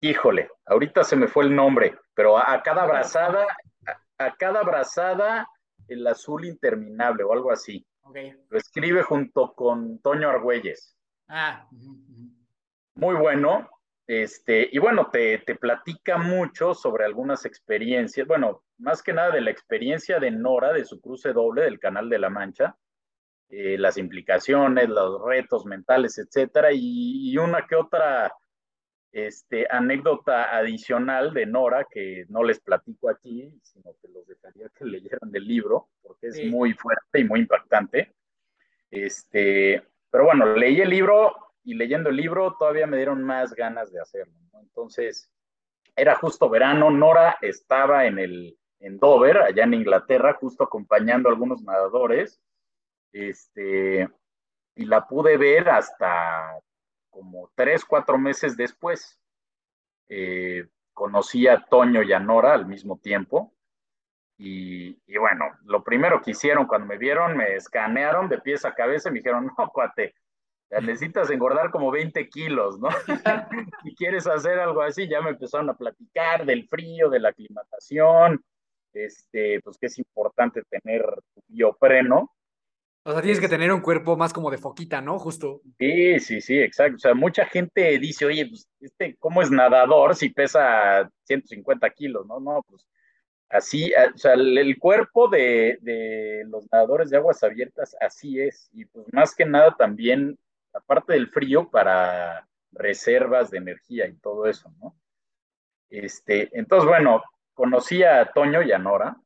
híjole, ahorita se me fue el nombre, pero a, a cada brazada, a, a, cada brazada, el azul interminable o algo así. Okay. Lo escribe junto con Toño Argüelles. Ah. Muy bueno. Este, y bueno, te, te, platica mucho sobre algunas experiencias, bueno, más que nada de la experiencia de Nora, de su cruce doble del Canal de la Mancha, eh, las implicaciones, los retos mentales, etcétera, y, y una que otra este, anécdota adicional de Nora que no les platico aquí, sino que los dejaría que <laughs> leyeran del libro, porque es sí. muy fuerte y muy impactante. Este, pero bueno, leí el libro y leyendo el libro todavía me dieron más ganas de hacerlo. ¿no? Entonces, era justo verano, Nora estaba en, el, en Dover, allá en Inglaterra, justo acompañando a algunos nadadores, este, y la pude ver hasta como tres, cuatro meses después. Eh, conocí a Toño y a Nora al mismo tiempo. Y, bueno, lo primero que hicieron cuando me vieron, me escanearon de pies a cabeza y me dijeron, <laughs> no, cuate, necesitas engordar como 20 kilos, ¿no? <laughs> y quieres hacer algo así, ya me empezaron a platicar del frío, de la aclimatación, este, pues que es importante tener tu biopreno. O sea, tienes que tener un cuerpo más como de foquita, ¿no? Justo. Sí, sí, sí, exacto. O sea, mucha gente dice, oye, pues, este, ¿cómo es nadador si pesa 150 kilos? No, no, pues Así, o sea, el, cuerpo de, de, los nadadores de aguas abiertas así es. Y pues más que nada también, aparte del frío, para reservas de energía y todo eso, ¿no? Este, entonces, bueno, conocí a Toño y a Nora,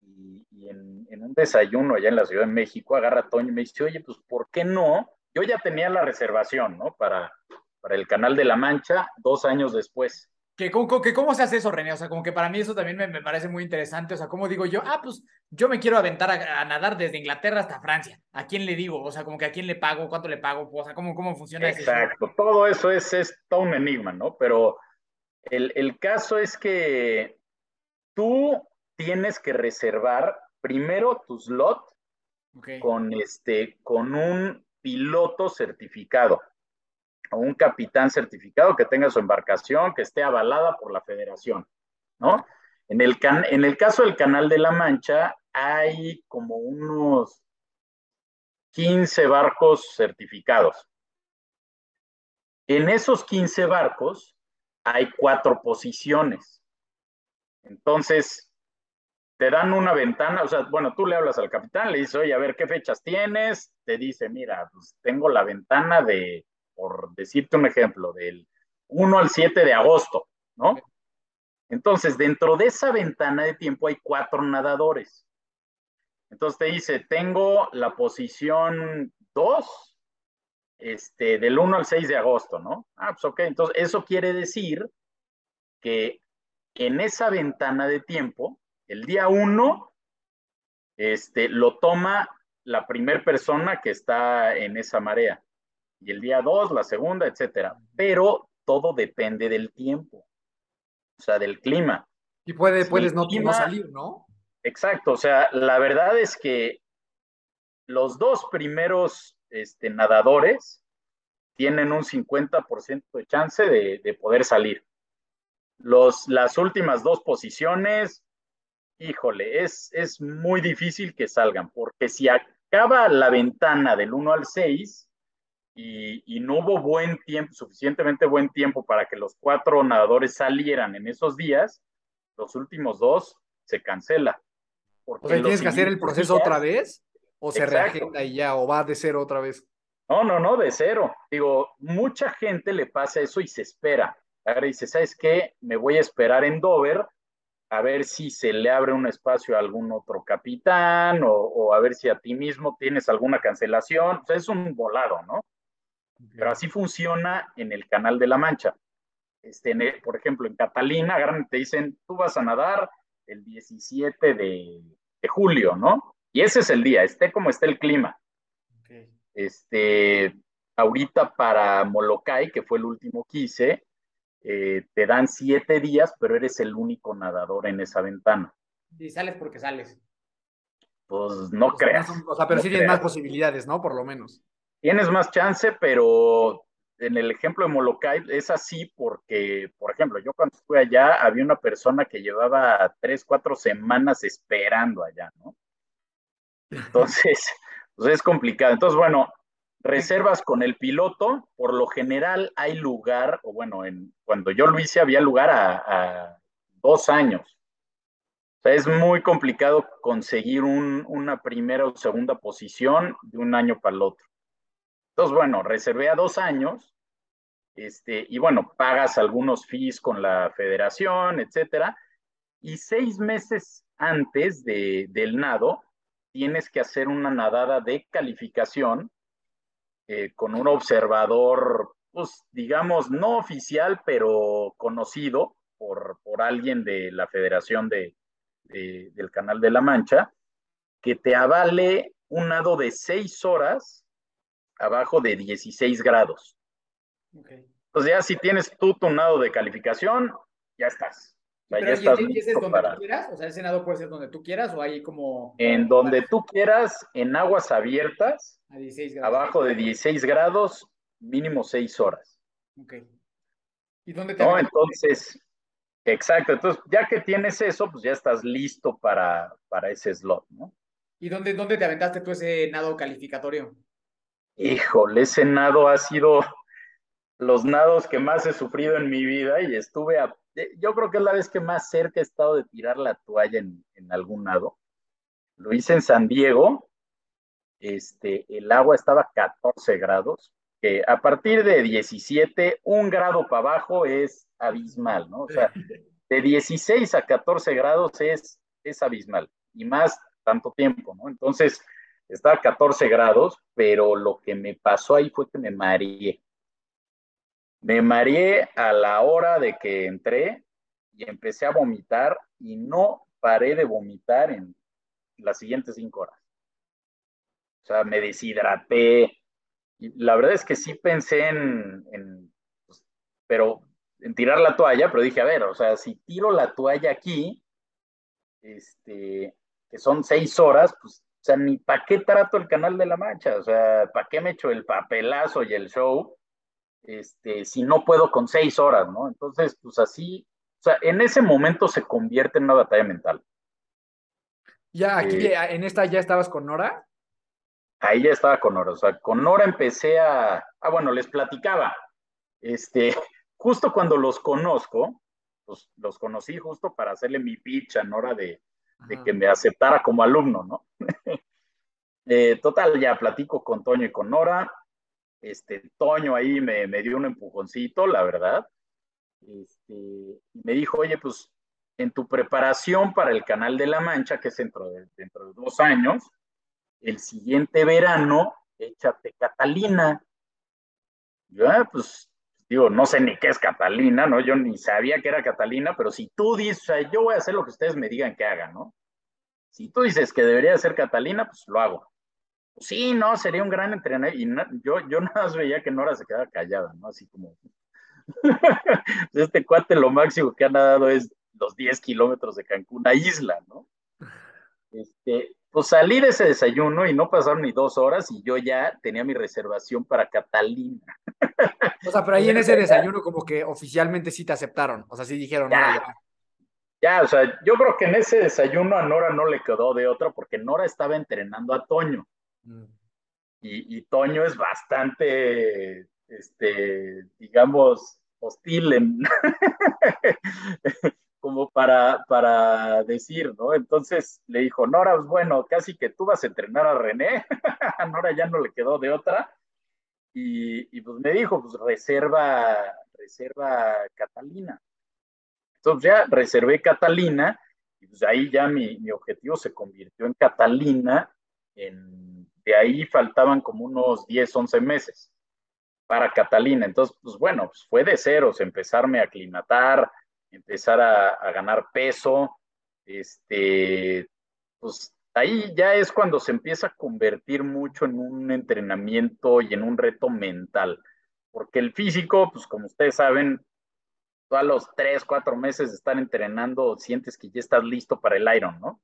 y, en, un desayuno allá en la Ciudad de México, agarra a Toño y me dice, oye, pues, ¿por qué no? Yo ya tenía la reservación, ¿no? Para, para el Canal de la Mancha dos años después. ¿Qué, cómo, que, ¿Cómo se hace eso, René? O sea, como que para mí eso también me, parece muy interesante. O sea, ¿cómo digo yo? Ah, pues yo me quiero aventar a, nadar desde Inglaterra hasta Francia. ¿A quién le digo? O sea, como que a quién le pago, cuánto le pago, o sea, ¿cómo, cómo funciona eso? Exacto, todo eso es, es todo un enigma, ¿no? Pero el, el caso es que tú tienes que reservar primero tu slot con, este, con un piloto certificado o un capitán certificado que tenga su embarcación, que esté avalada por la federación, ¿no? En el, en el caso del Canal de la Mancha hay como unos 15 barcos certificados. En esos 15 barcos hay cuatro posiciones. Entonces, te dan una ventana, o sea, bueno, tú le hablas al capitán, le dices, oye, a ver, ¿qué fechas tienes? Te dice, mira, pues tengo la ventana de por decirte un ejemplo, del 1 al 7 de agosto, ¿no? Entonces, dentro de esa ventana de tiempo hay cuatro nadadores. Entonces te dice, tengo la posición 2 este, del 1 al 6 de agosto, ¿no? Ah, pues ok, entonces eso quiere decir que en esa ventana de tiempo, el día 1, este, lo toma la primera persona que está en esa marea y el día dos, la segunda, etcétera. Pero todo depende del tiempo, o sea, del clima. Y puede, puedes no, salir, ¿no? Exacto, o sea, la verdad es que los dos primeros este, nadadores tienen un 50% de chance de, de, poder salir. Los, las últimas dos posiciones, híjole, es, es muy difícil que salgan, porque si acaba la ventana del 1 al 6, y, no hubo buen tiempo, suficientemente buen tiempo para que los cuatro nadadores salieran en esos días, los últimos dos se cancela. o sea, ¿tienes que hacer el proceso otra vez? ¿O se reagenda y ya? ¿O va de cero otra vez? No, no, no, de cero. Digo, mucha gente le pasa eso y se espera. Ahora dice, ¿sabes qué? Me voy a esperar en Dover a ver si se le abre un espacio a algún otro capitán o, o a ver si a ti mismo tienes alguna cancelación. O sea, es un volado, ¿no? Pero así funciona en el Canal de la Mancha. Este, por ejemplo, en Catalina, te dicen, tú vas a nadar el 17 de, julio, ¿no? Y ese es el día, esté como esté el clima. Este, ahorita para Molokai, que fue el último que hice, eh, te dan siete días, pero eres el único nadador en esa ventana. Y sales porque sales. Pues no creas. o sea, pero sí tienes más posibilidades, ¿no? Por lo menos tienes más chance, pero en el ejemplo de Molokai es así porque, por ejemplo, yo cuando estuve allá había una persona que llevaba tres, cuatro semanas esperando allá, ¿no? <laughs> Entonces, pues es complicado. Entonces, bueno, reservas con el piloto, por lo general hay lugar, o bueno, en, cuando yo lo hice había lugar a, dos años. O sea, es muy complicado conseguir una primera o segunda posición de un año para el otro. Entonces, bueno, reservé a dos años, este, y bueno, pagas algunos fees con la federación, etcétera, y seis meses antes de, del nado, tienes que hacer una nadada de calificación eh, con un observador, pues digamos, no oficial, pero conocido por, por alguien de la Federación de, del Canal de la Mancha, que te avale un nado de seis horas abajo de 16 grados. Okay. Entonces ya si tienes tú tu nado de calificación, ya estás. O sea, ya ese es donde tú quieras? O sea, ese nado puede ser donde tú quieras o hay como... En donde tú quieras, en aguas abiertas, a 16 grados. abajo de 16 grados, mínimo 6 horas. Ok. ¿Y dónde te No, entonces, exacto. Entonces, ya que tienes eso, pues ya estás listo para, para ese slot, ¿no? ¿Y dónde, dónde te aventaste tú ese nado calificatorio? híjole, ese nado ha sido los nados que más he sufrido en mi vida y estuve a, yo creo que es la vez que más cerca he estado de tirar la toalla en, en algún lado. Lo hice en San Diego. Este, el agua estaba a 14 grados, que a partir de 17, un grado para abajo es abismal, ¿no? O sea, <laughs> de 16 a 14 grados es, es abismal, y más tanto tiempo, ¿no? Entonces, estaba a 14 grados, pero lo que me pasó ahí fue que me mareé. Me mareé a la hora de que entré y empecé a vomitar y no paré de vomitar en las siguientes cinco horas. O sea, me deshidraté. La verdad es que sí pensé en, en pues, pero en tirar la toalla, pero dije, a ver, o sea, si tiro la toalla aquí, este, que son seis horas, pues, o sea, ni para qué trato el canal de la mancha, o sea, para qué me echo el papelazo y el show, este, si no puedo con seis horas, ¿no? Entonces, pues así, o sea, en ese momento se convierte en una batalla mental. Ya, aquí, eh, en esta ya estabas con Nora. Ahí ya estaba con Nora, o sea, con Nora empecé a, ah, bueno, les platicaba, este, <laughs> justo cuando los conozco, pues los conocí justo para hacerle mi pitch a Nora de, de que me aceptara como alumno, ¿no? <laughs> eh, total, ya platico con Toño y con Nora. Este, Toño ahí me, me dio un empujoncito, la verdad. Este, me dijo, oye, pues en tu preparación para el Canal de la Mancha, que es dentro de, dentro de dos años, el siguiente verano, échate Catalina. Yo, ah, pues digo, no sé ni qué es Catalina, ¿no? Yo ni sabía que era Catalina, pero si tú dices, o sea, yo voy a hacer lo que ustedes me digan que hagan, ¿no? Si tú dices que debería ser Catalina, pues lo hago. Sí, no, sería un gran entrenador. Y yo, yo <laughs> nada más veía que Nora se quedaba callada, ¿no? Así como. <laughs> este cuate lo máximo que ha nadado es los 10 kilómetros de Cancún a isla, ¿no? Este, pues salí de ese desayuno y no pasaron ni dos horas y yo ya tenía mi reservación para Catalina. <laughs> O sea, pero ahí en ese desayuno como que oficialmente sí te aceptaron, o sea, sí dijeron, ya, ya. o sea, yo creo que en ese desayuno a Nora no le quedó de otra porque Nora estaba entrenando a Toño. Y, Toño es bastante, este, digamos, hostil <laughs> como para, para decir, ¿no? Entonces le dijo, Nora, pues bueno, casi que tú vas a entrenar a René, a <laughs> Nora ya no le quedó de otra, y, y, pues me dijo, pues reserva, reserva Catalina. Entonces ya reservé Catalina, y pues ahí ya mi, mi objetivo se convirtió en Catalina, en, de ahí faltaban como unos 10, 11 meses para Catalina. Entonces, pues bueno, pues fue de ceros, empezarme a aclimatar, empezar a, ganar peso, este, pues ahí ya es cuando se empieza a convertir mucho en un entrenamiento y en un reto mental, porque el físico, pues como ustedes saben, a los tres, cuatro meses de estar entrenando, sientes que ya estás listo para el Iron, ¿no?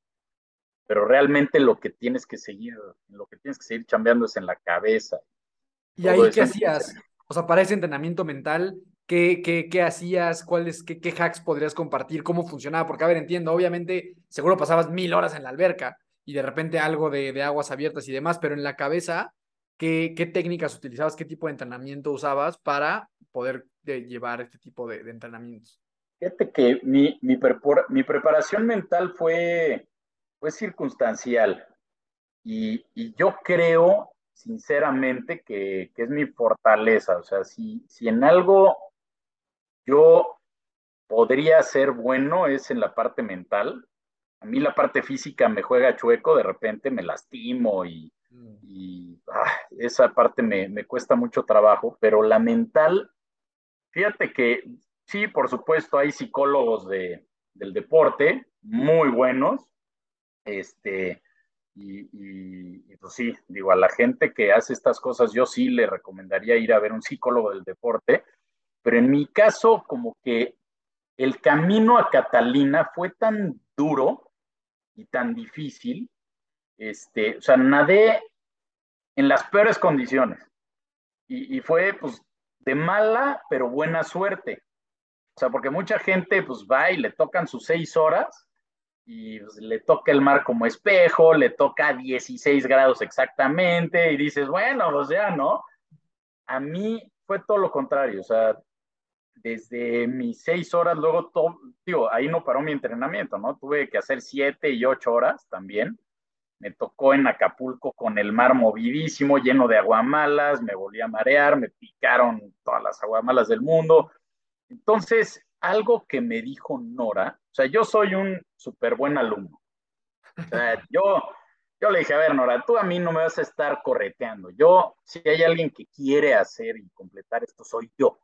Pero realmente lo que tienes que seguir, lo que tienes que seguir chambeando es en la cabeza. ¿Y ahí qué hacías? O sea, para ese entrenamiento mental, ¿Qué, qué, qué hacías? ¿Cuáles, qué, qué, hacks podrías compartir? ¿Cómo funcionaba? Porque, a ver, entiendo, obviamente, seguro pasabas mil horas en la alberca y de repente algo de, de aguas abiertas y demás, pero en la cabeza, ¿qué, ¿qué, técnicas utilizabas? ¿Qué tipo de entrenamiento usabas para poder eh, llevar este tipo de, de, entrenamientos? Fíjate que mi, mi, mi preparación mental fue, fue circunstancial y, y yo creo sinceramente que, que, es mi fortaleza. O sea, si, si en algo yo podría ser bueno es en la parte mental. A mí la parte física me juega chueco, de repente me lastimo y, mm. y ah, esa parte me, me, cuesta mucho trabajo, pero la mental, fíjate que sí, por supuesto, hay psicólogos de, del deporte muy buenos, este, y, pues sí, digo, a la gente que hace estas cosas, yo sí le recomendaría ir a ver un psicólogo del deporte, pero en mi caso, como que el camino a Catalina fue tan duro y tan difícil, este, o sea, nadé en las peores condiciones. Y, y, fue, pues, de mala, pero buena suerte. O sea, porque mucha gente, pues, va y le tocan sus seis horas y pues, le toca el mar como espejo, le toca 16 grados exactamente, y dices, bueno, o sea, ¿no? A mí fue todo lo contrario, o sea, desde mis seis horas, luego, todo, digo, ahí no paró mi entrenamiento, ¿no? Tuve que hacer siete y ocho horas también. Me tocó en Acapulco con el mar movidísimo, lleno de aguamalas, me volví a marear, me picaron todas las aguamalas del mundo. Entonces, algo que me dijo Nora, o sea, yo soy un súper buen alumno. O sea, yo, yo le dije, a ver, Nora, tú a mí no me vas a estar correteando. Yo, si hay alguien que quiere hacer y completar esto, soy yo.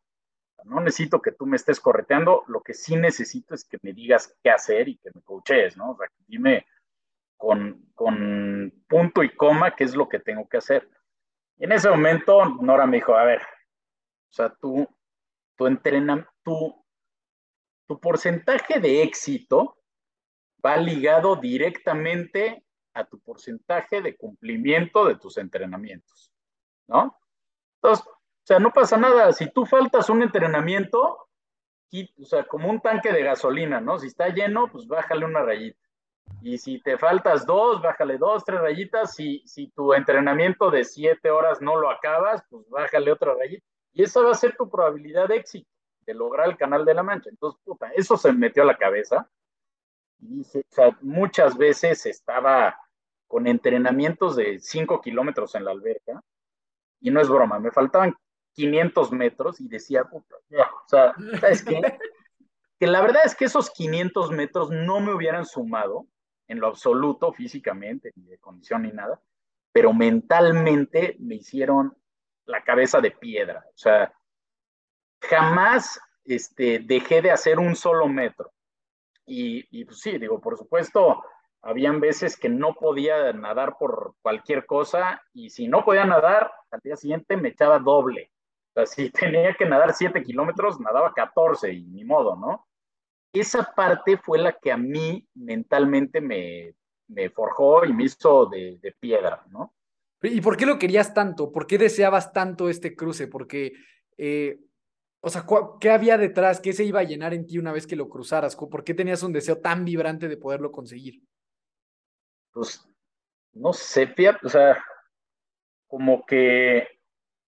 No necesito que tú me estés correteando, lo que sí necesito es que me digas qué hacer y que me coaches, ¿no? O sea, dime con, con punto y coma qué es lo que tengo que hacer. Y en ese momento, Nora me dijo, a ver, o sea, tú, tu entrenamiento, tu, tu porcentaje de éxito va ligado directamente a tu porcentaje de cumplimiento de tus entrenamientos, ¿no? Entonces, o sea, no pasa nada. Si tú faltas un entrenamiento, o sea, como un tanque de gasolina, ¿no? Si está lleno, pues bájale una rayita. Y si te faltas dos, bájale dos, tres rayitas. Si, si tu entrenamiento de siete horas no lo acabas, pues bájale otra rayita. Y esa va a ser tu probabilidad de éxito, de lograr el canal de la mancha. Entonces, puta, eso se me metió a la cabeza. Y o sea, muchas veces estaba con entrenamientos de cinco kilómetros en la alberca. Y no es broma, me faltaban 500 metros y decía, puta, o sea, ¿sabes qué? <laughs> que la verdad es que esos 500 metros no me hubieran sumado en lo absoluto físicamente, ni de condición ni nada, pero mentalmente me hicieron la cabeza de piedra. O sea, jamás este, dejé de hacer un solo metro. Y, y pues sí, digo, por supuesto, habían veces que no podía nadar por cualquier cosa y si no podía nadar, al día siguiente me echaba doble. O sea, si tenía que nadar 7 kilómetros, nadaba 14 y ni modo, ¿no? Esa parte fue la que a mí mentalmente me, me forjó y me hizo de, de, piedra, ¿no? ¿Y por qué lo querías tanto? ¿Por qué deseabas tanto este cruce? Porque, eh, o sea, ¿qué había detrás? ¿Qué se iba a llenar en ti una vez que lo cruzaras? ¿Por qué tenías un deseo tan vibrante de poderlo conseguir? Pues, no sé, fíjate, o sea, como que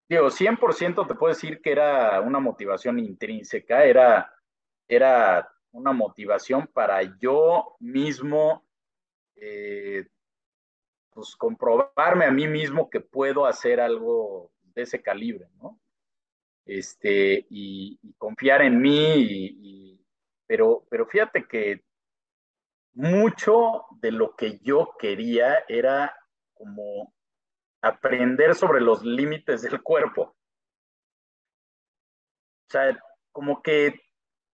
digo, 100% te puedo decir que era una motivación intrínseca, era, era una motivación para yo mismo, eh, pues comprobarme a mí mismo que puedo hacer algo de ese calibre, ¿no? Este, y, confiar en mí, pero, pero fíjate que mucho de lo que yo quería era como aprender sobre los límites del cuerpo. O sea, como que,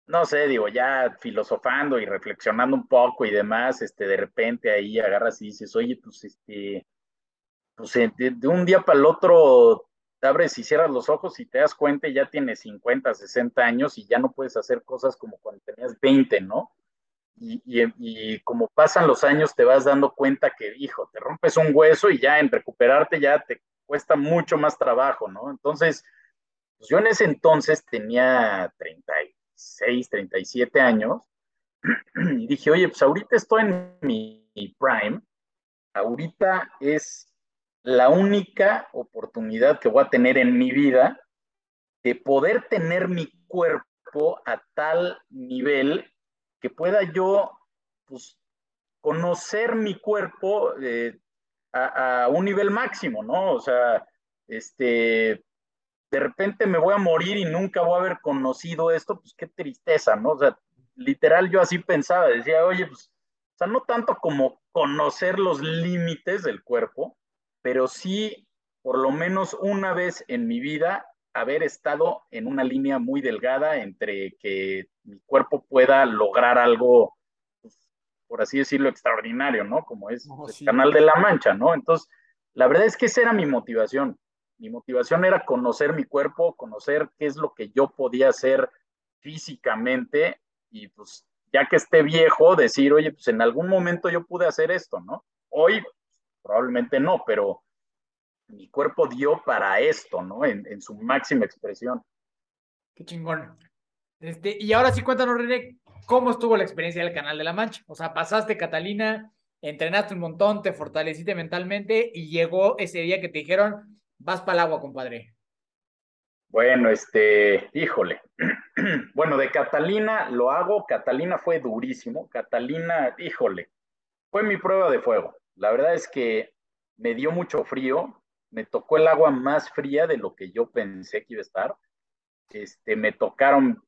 no sé, digo, ya filosofando y reflexionando un poco y demás, este, de repente ahí agarras y dices, oye, pues, este, pues de, un día para el otro te abres y cierras los ojos y te das cuenta y ya tienes 50, 60 años y ya no puedes hacer cosas como cuando tenías 20, ¿no? y, como pasan los años te vas dando cuenta que, hijo, te rompes un hueso y ya en recuperarte ya te cuesta mucho más trabajo, ¿no? Entonces, pues yo en ese entonces tenía 36, 37 años <clears throat> y dije, oye, pues ahorita estoy en mi prime, ahorita es la única oportunidad que voy a tener en mi vida de poder tener mi cuerpo a tal nivel que pueda yo pues, conocer mi cuerpo eh, a, un nivel máximo, ¿no? O sea, este, de repente me voy a morir y nunca voy a haber conocido esto, pues qué tristeza, ¿no? O sea, literal yo así pensaba, decía, oye, pues, o sea, no tanto como conocer los límites del cuerpo, pero sí, por lo menos una vez en mi vida, haber estado en una línea muy delgada entre que mi cuerpo pueda lograr algo, pues, por así decirlo, extraordinario, ¿no? Como es el Canal de la Mancha, ¿no? Entonces, la verdad es que esa era mi motivación. Mi motivación era conocer mi cuerpo, conocer qué es lo que yo podía hacer físicamente y pues ya que esté viejo, decir, oye, pues en algún momento yo pude hacer esto, ¿no? Hoy probablemente no, pero mi cuerpo dio para esto, ¿no? En, en su máxima expresión. Qué chingón. Este, y ahora sí cuéntanos, René, ¿cómo estuvo la experiencia del Canal de la Mancha? O sea, pasaste Catalina, entrenaste un montón, te fortaleciste mentalmente y llegó ese día que te dijeron, vas para el agua, compadre. Bueno, este, híjole. <clears throat> Bueno, de Catalina lo hago. Catalina fue durísimo. Catalina, híjole, fue mi prueba de fuego. La verdad es que me dio mucho frío. Me tocó el agua más fría de lo que yo pensé que iba a estar. Este, me tocaron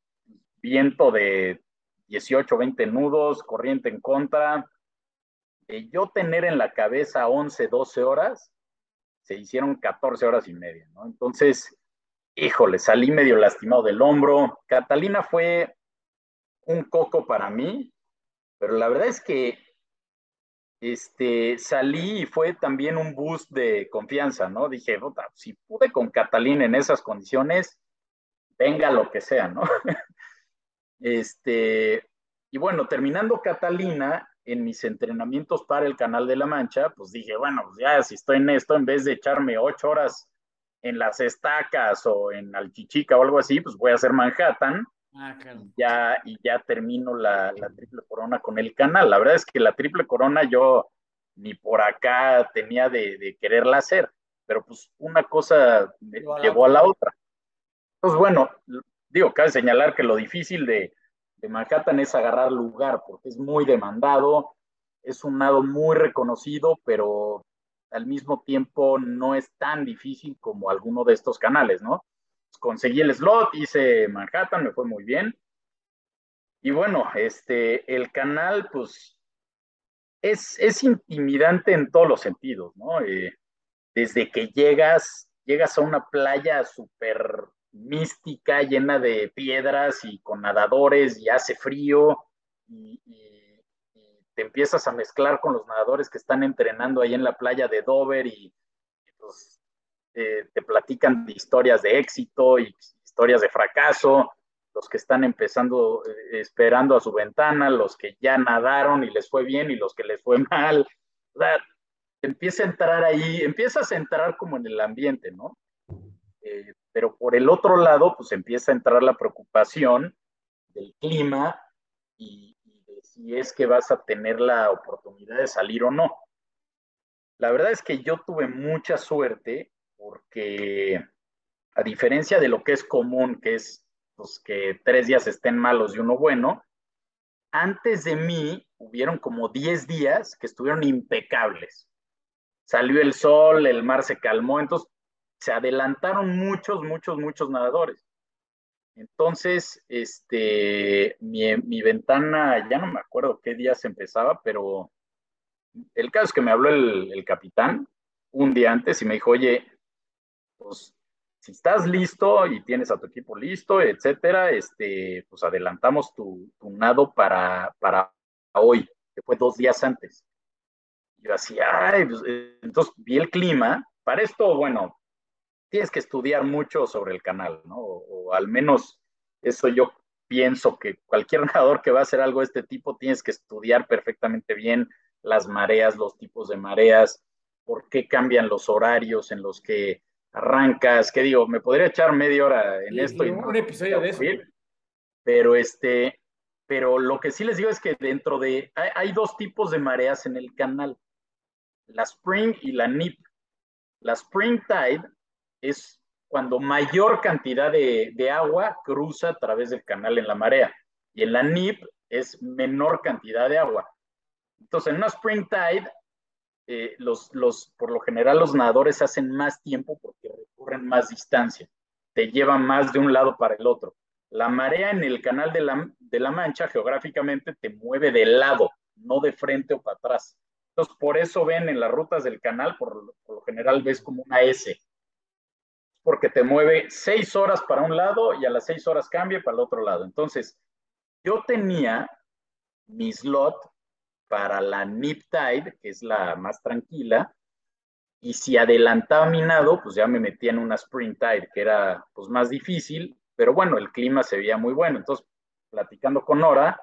viento de 18, 20 nudos, corriente en contra. De yo tener en la cabeza 11, 12 horas, se hicieron 14 horas y media. Entonces, híjole, salí medio lastimado del hombro. Catalina fue un coco para mí, pero la verdad es que este, salí y fue también un boost de confianza, ¿no? Dije, si pude con Catalina en esas condiciones, venga lo que sea, ¿no? <laughs> este, y bueno, terminando Catalina, en mis entrenamientos para el Canal de la Mancha, pues dije, bueno, pues ya si estoy en esto, en vez de echarme ocho horas en las estacas o en Alchichica o algo así, pues voy a hacer Manhattan. Ah, claro. y, ya, y ya termino la, la, triple corona con el canal. La verdad es que la triple corona yo ni por acá tenía de, de quererla hacer, pero pues una cosa me llevó a la otra. Entonces, bueno, digo, cabe señalar que lo difícil de, de Manhattan es agarrar lugar, porque es muy demandado, es un nado muy reconocido, pero al mismo tiempo no es tan difícil como alguno de estos canales, ¿no? Conseguí el slot, hice Manhattan, me fue muy bien. Y bueno, este, el canal, pues, es, es intimidante en todos los sentidos, ¿no? Eh, desde que llegas, llegas a una playa súper mística, llena de piedras y con nadadores, y hace frío, y, te empiezas a mezclar con los nadadores que están entrenando ahí en la playa de Dover y, pues, eh, te platican historias de éxito y historias de fracaso, los que están empezando, eh, esperando a su ventana, los que ya nadaron y les fue bien y los que les fue <laughs> mal. Empieza a entrar ahí, empiezas a entrar como en el ambiente, ¿no? Eh, pero por el otro lado, pues empieza a entrar la preocupación del clima y, de si es que vas a tener la oportunidad de salir o no. La verdad es que yo tuve mucha suerte porque a diferencia de lo que es común, que es pues, que tres días estén malos y uno bueno, antes de mí hubieron como 10 días que estuvieron impecables. Salió el sol, el mar se calmó, entonces se adelantaron muchos, muchos, muchos nadadores. Entonces, este, mi, ventana, ya no me acuerdo qué día se empezaba, pero el caso es que me habló el, capitán un día antes y me dijo, oye, pues si estás listo y tienes a tu equipo listo, etcétera, este, pues adelantamos tu, nado para, para hoy, que fue dos días antes. Yo así, ay, pues, entonces vi el clima. Para esto, bueno, tienes que estudiar mucho sobre el canal, ¿no? O, al menos eso yo pienso que cualquier <laughs> nadador que va a hacer algo de este tipo tienes que estudiar perfectamente bien las mareas, los tipos de mareas, por qué cambian los horarios en los que arrancas, que digo, me podría echar media hora en esto. y un episodio de eso. Pero este, pero lo que sí les digo es que dentro de, hay, hay, dos tipos de mareas en el canal, la spring y la nip. La spring tide es cuando mayor cantidad de, agua cruza a través del canal en la marea. Y en la NIP es menor cantidad de agua. Entonces, en una spring tide, eh, los, los, por lo general los nadadores hacen más tiempo porque recorren más distancia. Te llevan más de un lado para el otro. La marea en el canal de la, de la Mancha geográficamente te mueve de lado, no de frente o para atrás. Entonces, por eso ven en las rutas del canal, por, por lo general ves como una S porque te mueve seis horas para un lado y a las seis horas cambia para el otro lado. Entonces, yo tenía mi slot para la Nip Tide, que es la más tranquila, y si adelantaba mi nado, pues ya me metía en una Spring Tide, que era pues más difícil, pero bueno, el clima se veía muy bueno. Entonces, platicando con Nora,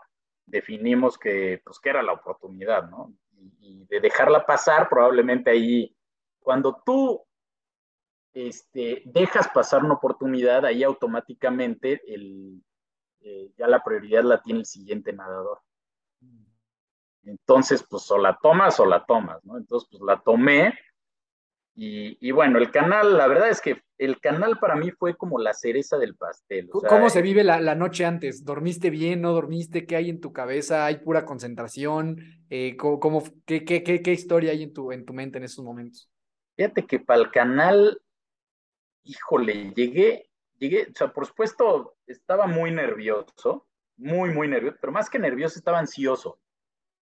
definimos que pues que era la oportunidad, ¿no? y de dejarla pasar, probablemente ahí, cuando tú este, dejas pasar una oportunidad, ahí automáticamente el, eh, ya la prioridad la tiene el siguiente nadador. Entonces, pues o la tomas o la tomas, ¿no? Entonces, pues la tomé y, bueno, el canal, la verdad es que el canal para mí fue como la cereza del pastel. o sea, ¿Cómo se vive la, la noche antes? ¿Dormiste bien? ¿No dormiste? ¿Qué hay en tu cabeza? ¿Hay pura concentración? Eh, ¿cómo, cómo- qué, qué, qué, qué historia hay en tu, en tu mente en esos momentos? Fíjate que para el canal, híjole, llegué, llegué, o sea, por supuesto, estaba muy nervioso, muy, muy nervioso, pero más que nervioso, estaba ansioso.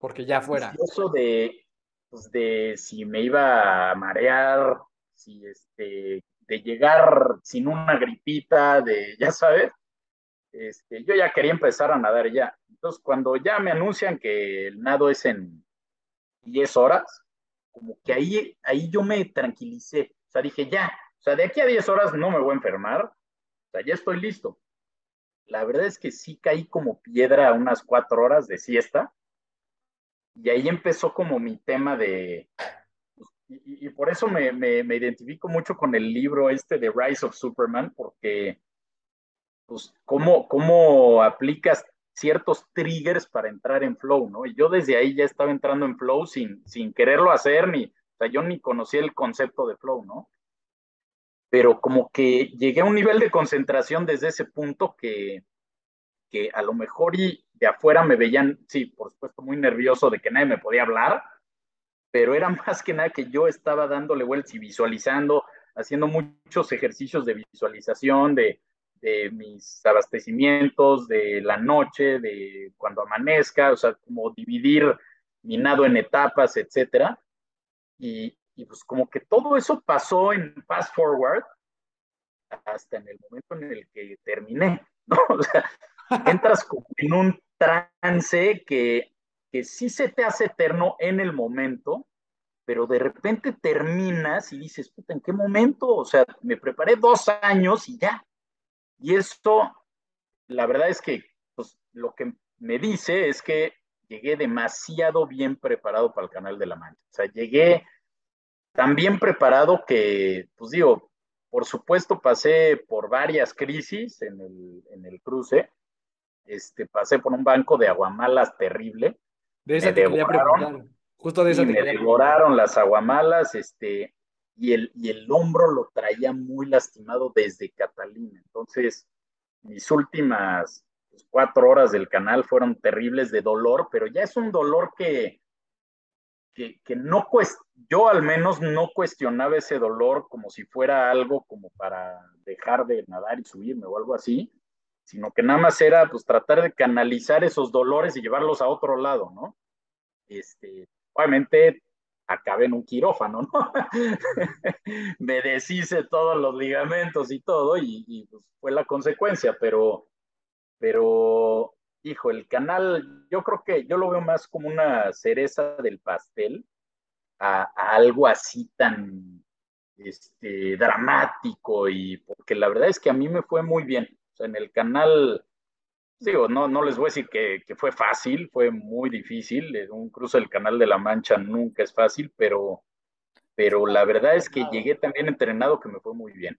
Porque ya fuera. De, pues, de si me iba a marear, si este, de llegar sin una gripita, de, ya sabes, este, yo ya quería empezar a nadar ya. Entonces, cuando ya me anuncian que el nado es en 10 horas, como que ahí, ahí yo me tranquilicé. O sea, dije, ya, o sea, de aquí a 10 horas no me voy a enfermar, o sea, ya estoy listo. La verdad es que sí caí como piedra unas cuatro horas de siesta, y ahí empezó como mi tema de, y, por eso me, me, me, identifico mucho con el libro este de Rise of Superman, porque, pues, cómo, cómo aplicas ciertos triggers para entrar en flow, ¿no? Y yo desde ahí ya estaba entrando en flow sin, sin quererlo hacer, ni, o sea, yo ni conocía el concepto de flow, ¿no? Pero como que llegué a un nivel de concentración desde ese punto que, que a lo mejor y de afuera me veían, sí, por supuesto, muy nervioso de que nadie me podía hablar, pero era <laughs> más que nada que yo estaba dándole vueltas y visualizando, haciendo muchos ejercicios de visualización, de, de mis abastecimientos, de la noche, de cuando amanezca, o sea, como dividir mi nado en etapas, etcétera. Y, y, pues como que todo eso pasó en fast forward hasta en el momento en el que terminé, <laughs> ¿no? O sea, entras como en un trance que, que sí se te hace eterno en el momento, pero de repente terminas y dices, puta, ¿en qué momento? O sea, me preparé dos años y ya, y esto, la verdad es que pues, lo que me dice es que llegué demasiado bien preparado para el Canal de la Mancha. O sea, llegué tan bien preparado que, pues digo, por supuesto pasé por varias crisis en el, en el cruce. Este, pasé por un banco de aguamalas terrible. De esa me te preguntar. Justo de esa y te me devoraron las aguamalas, este, y el, y el hombro lo traía muy lastimado desde Catalina. Entonces, mis últimas pues, cuatro horas del canal fueron terribles de dolor, pero ya es un dolor que, que, que no yo al menos no cuestionaba ese dolor como si fuera algo como para dejar de nadar y subirme o algo así, sino que nada más era pues tratar de canalizar esos dolores y llevarlos a otro lado, ¿no? Este, obviamente acabé en un quirófano, ¿no? <laughs> Me deshice todos los ligamentos y todo, y, pues fue la consecuencia, pero, pero, hijo, el canal, yo creo que yo lo veo más como una cereza del pastel a, a algo así tan este, dramático, y porque la verdad es que a mí me fue muy bien. Sea, en el canal, digo, no, no les voy a decir que, que, fue fácil, fue muy difícil. Un cruce del Canal de la Mancha nunca es fácil, pero, pero la verdad es que llegué también entrenado que me fue muy bien.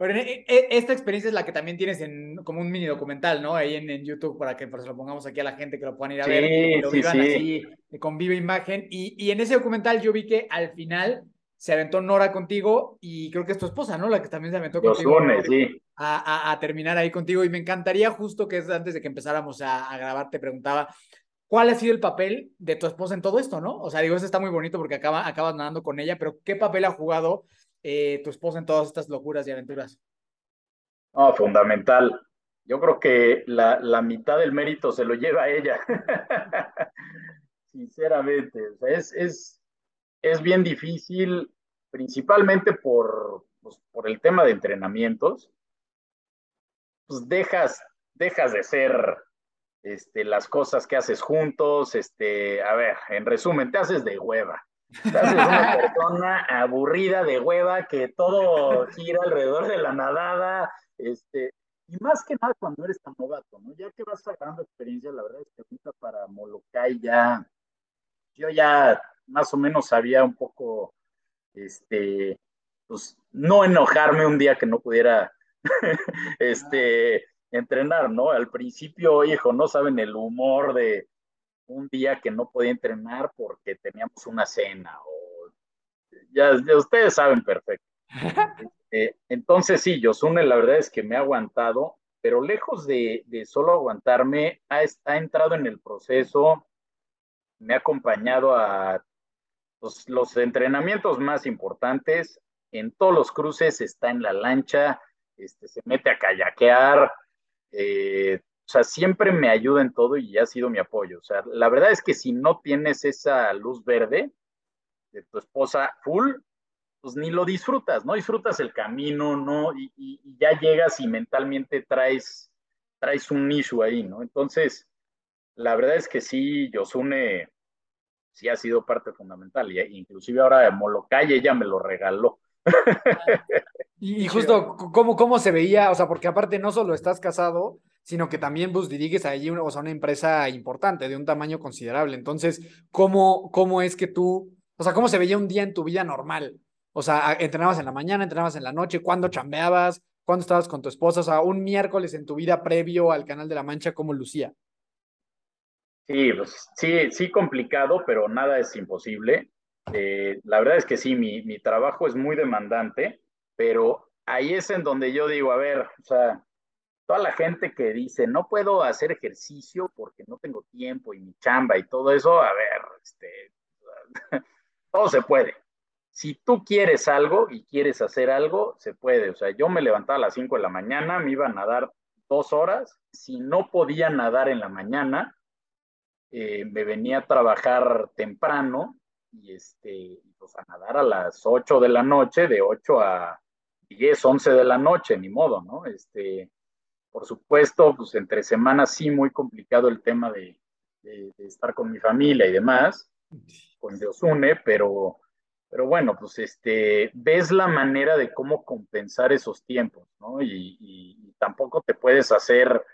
Pero esta experiencia es la que también tienes en como un mini documental, ¿no? Ahí en, en YouTube para que pues, lo pongamos aquí a la gente que lo puedan ir a sí, ver, que lo sí, vivan sí. así con viva imagen. Y, y en ese documental yo vi que al final se aventó Nora contigo y creo que es tu esposa, ¿no? La que también se aventó Los contigo. lunes, sí. A, a, a, terminar ahí contigo. Y me encantaría, justo que es antes de que empezáramos a, a, grabar, te preguntaba, ¿cuál ha sido el papel de tu esposa en todo esto, no? O sea, digo, eso está muy bonito porque acaba, acabas nadando con ella, pero ¿qué papel ha jugado eh, tu esposa en todas estas locuras y aventuras? Oh, fundamental. Yo creo que la, la mitad del mérito se lo lleva a ella. <laughs> Sinceramente, o sea, es, es, es bien difícil, principalmente por, pues, por el tema de entrenamientos. Pues dejas, dejas de ser este, las cosas que haces juntos. Este, a ver, en resumen, te haces de hueva. Te haces una <laughs> persona aburrida de hueva que todo gira alrededor de la nadada. Este, y más que nada cuando eres tan novato, ¿no? Ya que vas sacando experiencia, la verdad es que ahorita para Molokai ya, yo ya más o menos sabía un poco, este, pues no enojarme un día que no pudiera, <laughs> este, entrenar, ¿no? Al principio, hijo, no saben el humor de un día que no podía entrenar porque teníamos una cena o ya, ya ustedes saben perfecto. <laughs> Eh, entonces sí, Yosune la verdad es que me ha aguantado, pero lejos de, de solo aguantarme, ha, ha, entrado en el proceso, me ha acompañado a los, los, entrenamientos más importantes, en todos los cruces está en la lancha, este, se mete a kayakear, eh, o sea, siempre me ayuda en todo y ha sido mi apoyo. O sea, la verdad es que si no tienes esa luz verde de tu esposa full, pues ni lo disfrutas, no disfrutas el camino, ¿no? Y, ya llegas y mentalmente traes, traes un nicho ahí, ¿no? Entonces, la verdad es que sí, Yosune sí ha sido parte fundamental, y inclusive ahora de Molokai ella me lo regaló. <laughs> y, y, justo, ¿cómo, ¿cómo se veía? O sea, porque aparte no solo estás casado, sino que también pues diriges ahí una, o sea, una empresa importante, de un tamaño considerable. Entonces, ¿cómo, ¿cómo es que tú, o sea, cómo se veía un día en tu vida normal? O sea, entrenabas en la mañana, entrenabas en la noche, ¿cuándo chambeabas? ¿Cuándo estabas con tu esposa? O sea, un miércoles en tu vida previo al Canal de la Mancha, ¿cómo lucía? Sí, pues sí, sí complicado, pero nada es imposible. Eh, la verdad es que sí, mi, mi trabajo es muy demandante, pero ahí es en donde yo digo, a ver, o sea, toda la gente que dice, no puedo hacer ejercicio porque no tengo tiempo y mi chamba y todo eso, a ver, este, <laughs> todo se puede si tú quieres algo y quieres hacer algo, se puede. O sea, yo me levantaba a las 5 de la mañana, me iba a nadar dos horas. Si no podía nadar en la mañana, eh, me venía a trabajar temprano y este, pues a nadar a las 8 de la noche, de 8 a 10, 11 de la noche, ni modo, ¿no? Este, por supuesto, pues entre semanas sí, muy complicado el tema de, estar con mi familia y demás, con Diosune, pero pero bueno, pues este, ves la manera de cómo compensar esos tiempos, ¿no? Y tampoco te puedes hacer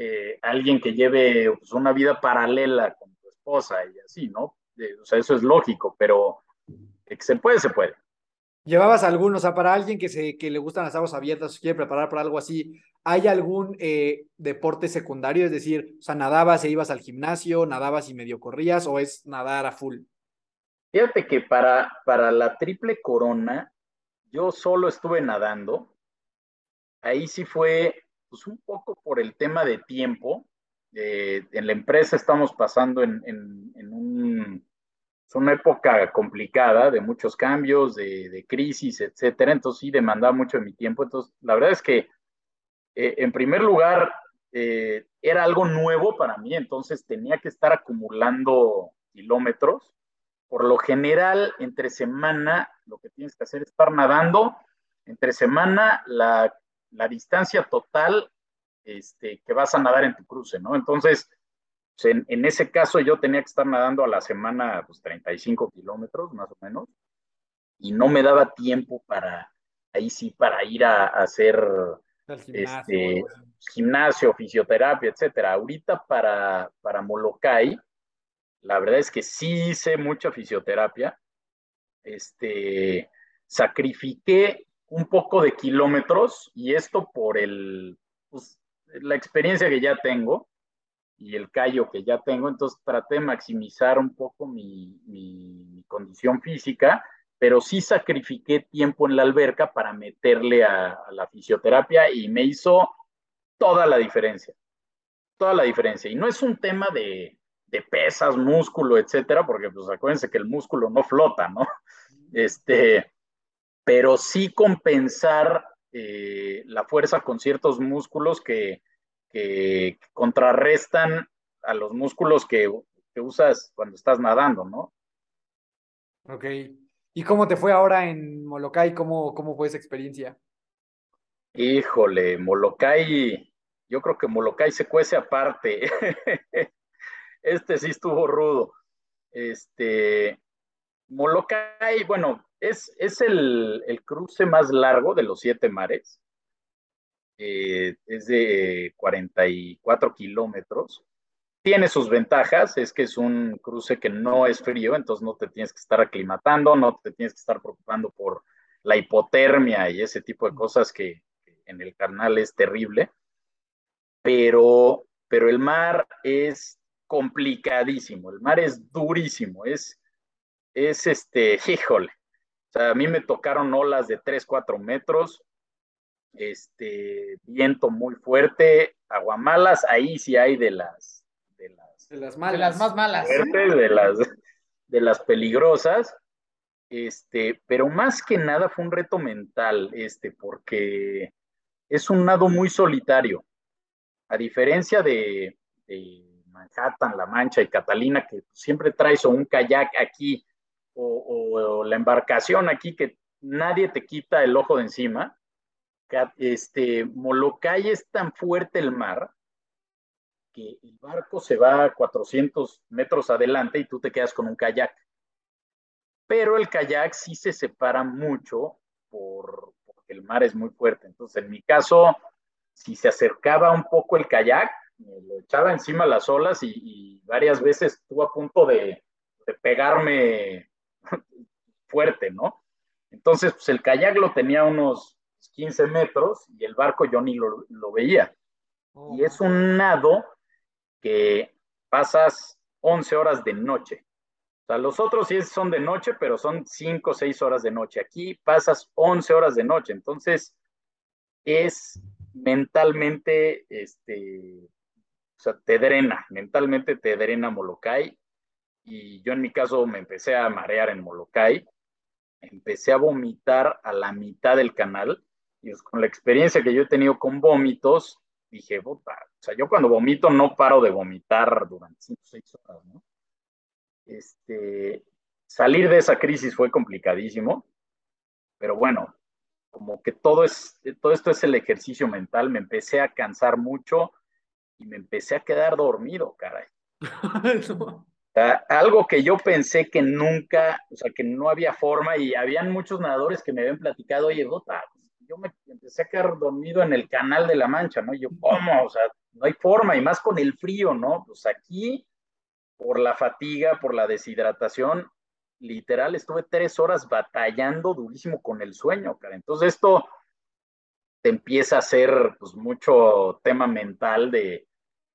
eh, alguien que lleve pues, una vida paralela con tu esposa y así, ¿no? Eh, o sea, eso es lógico, pero que se puede, se puede. ¿Llevabas algún, o sea, para alguien que, se, que le gustan las aguas abiertas o quiere preparar para algo así, ¿hay algún eh, deporte secundario? Es decir, o sea, nadabas e ibas al gimnasio, nadabas y medio corrías, o es nadar a full? Fíjate que para, para la triple corona, yo solo estuve nadando. Ahí sí fue pues, un poco por el tema de tiempo. Eh, en la empresa estamos pasando en, en, en un, una época complicada de muchos cambios, de, de, crisis, etcétera. Entonces sí demandaba mucho de mi tiempo. Entonces, la verdad es que, eh, en primer lugar, eh, era algo nuevo para mí, entonces tenía que estar acumulando kilómetros por lo general, entre semana, lo que tienes que hacer es estar nadando. Entre semana, la, la distancia total este, que vas a nadar en tu cruce, ¿no? Entonces, pues en, en, ese caso yo tenía que estar nadando a la semana pues, 35 kilómetros, más o menos, y no me daba tiempo para, ahí sí, para ir a, a hacer gimnasio, este, gimnasio, fisioterapia, etcétera. Ahorita para, para Molokai, la verdad es que sí hice mucha fisioterapia. Este, sacrifiqué un poco de kilómetros y esto por el, pues, la experiencia que ya tengo y el callo que ya tengo, entonces traté de maximizar un poco mi, mi, condición física, pero sí sacrifiqué tiempo en la alberca para meterle a, a la fisioterapia y me hizo toda la diferencia, toda la diferencia. Y no es un tema de, de pesas, músculo, etcétera, porque pues acuérdense que el músculo no flota, ¿no? <laughs> Este, pero sí compensar eh, la fuerza con ciertos músculos que, que contrarrestan a los músculos que, que, usas cuando estás nadando, ¿no? Ok. ¿Y cómo te fue ahora en Molokai? ¿Cómo, cómo fue esa experiencia? Híjole, Molokai, yo creo que Molokai se cuece aparte. <laughs> este sí estuvo rudo. Este, Molokai, bueno, es, es el, el, cruce más largo de los siete mares. Eh, es de 44 kilómetros. Tiene sus ventajas, es que es un cruce que no es frío, entonces no te tienes que estar aclimatando, no te tienes que estar preocupando por la hipotermia y ese tipo de cosas que, que en el canal es terrible. Pero, pero el mar es complicadísimo, el mar es durísimo, es, es este, híjole, O sea, a mí me tocaron olas de 3, 4 metros, este, viento muy fuerte, aguamalas, ahí sí hay de las, de las, de las, malas. De las más malas. Fuertes, de las, de las peligrosas. Este, pero más que nada fue un reto mental, este, porque es un nado muy solitario. A diferencia de, de Manhattan, La Mancha y Catalina, que siempre traes o un kayak aquí o, la embarcación aquí que nadie te quita el ojo de encima. Este, Molokai es tan fuerte el mar que el barco se va a 400 metros adelante y tú te quedas con un kayak. Pero el kayak sí se separa mucho por, porque el mar es muy fuerte. Entonces, en mi caso, si se acercaba un poco el kayak, me lo echaba encima las olas y, varias veces estuvo a punto de pegarme fuerte, ¿no? Entonces, pues el kayak lo tenía unos 15 metros y el barco yo ni lo, veía. Oh, y es un nado que pasas 11 horas de noche. O sea, los otros sí son de noche, pero son 5 o 6 horas de noche. Aquí pasas 11 horas de noche. Entonces, es mentalmente, este, o sea, te drena, mentalmente te drena Molokai. Y yo en mi caso me empecé a marear en Molokai empecé a vomitar a la mitad del canal y con la experiencia que yo he tenido con vómitos, dije, o sea, yo cuando vomito no paro de vomitar durante 5 o 6 horas, ¿no? Este, salir de esa crisis fue complicadísimo, pero bueno, como que todo, es, todo esto es el ejercicio mental, me empecé a cansar mucho y me empecé a quedar dormido, caray. <laughs> algo que yo pensé que nunca, o sea, que no había forma y habían muchos nadadores que me habían platicado, oye, Gota, yo me empecé a quedar dormido en el canal de la Mancha, ¿no? Y yo, ¿cómo? O sea, no hay forma, y más con el frío, ¿no? Pues aquí, por la fatiga, por la deshidratación, literal, estuve tres horas batallando durísimo con el sueño, cara. Entonces esto te empieza a hacer, pues, mucho tema mental de,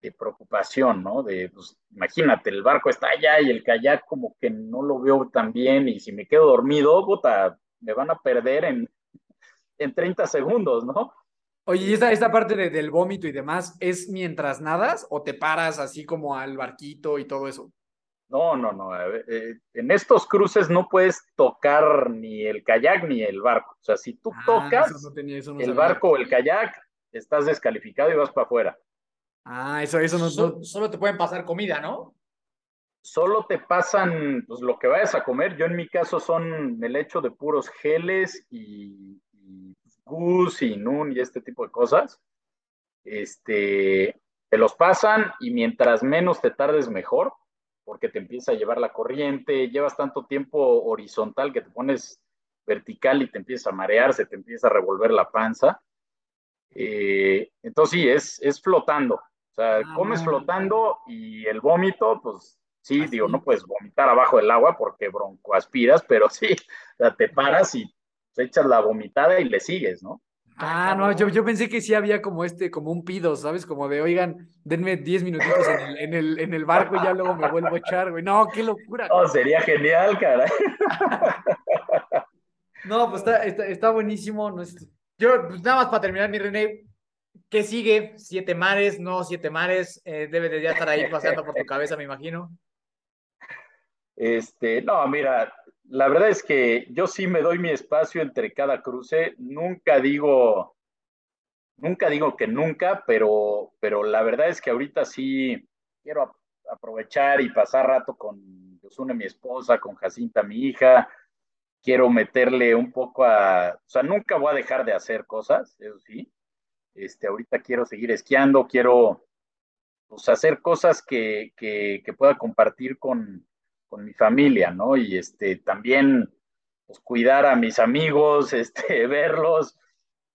de preocupación, ¿no? De, pues, imagínate, el barco está allá y el kayak como que no lo veo tan bien y si me quedo dormido, puta, me van a perder en, en 30 segundos, ¿no? Oye, ¿y esta, esta parte del vómito y demás es mientras nadas o te paras así como al barquito y todo eso? No, no, no. Eh, en estos cruces no puedes tocar ni el kayak ni el barco. O sea, si tú ah, tocas el barco o el kayak, estás descalificado y vas para afuera. Ah, eso, eso no, Solo te pueden pasar comida, ¿no? Solo te pasan pues, lo que vayas a comer. Yo en mi caso son el hecho de puros geles y, y gus y nun y este tipo de cosas. Este, te los pasan y mientras menos te tardes mejor, porque te empieza a llevar la corriente, llevas tanto tiempo horizontal que te pones vertical y te empieza a marear, se te empieza a revolver la panza. Eh, entonces sí, es, es flotando. O sea, ah, comes flotando y el vómito, pues sí, digo, no puedes vomitar abajo del agua porque broncoaspiras, <laughs> pero sí, o sea, te paras y echas la vomitada y le sigues, ¿no? Ah, no, yo, yo pensé que sí había como este, como un pido, ¿sabes? Como de, oigan, denme 10 minutitos en el, en, el, en el barco y ya luego me vuelvo a echar, güey. No, qué locura. Oh, sería genial, cara. <laughs> no, pues está, está, está buenísimo. No Yo, pues nada más para terminar, mi René, ¿Qué sigue? ¿Siete mares? No, siete mares. Eh, debe de ya estar ahí pasando por tu cabeza, me imagino. Este, no, mira, la verdad es que yo sí me doy mi espacio entre cada cruce. Nunca digo, nunca digo que nunca, pero, pero la verdad es que ahorita sí quiero aprovechar y pasar rato con Yosune, mi esposa, con Jacinta, mi hija. Quiero meterle un poco a, o sea, nunca voy a dejar de hacer cosas, eso sí, este, ahorita quiero seguir esquiando, quiero pues, hacer cosas que, que, pueda compartir con, con, mi familia, ¿no? Y este, también pues, cuidar a mis amigos, <laughs> este, verlos,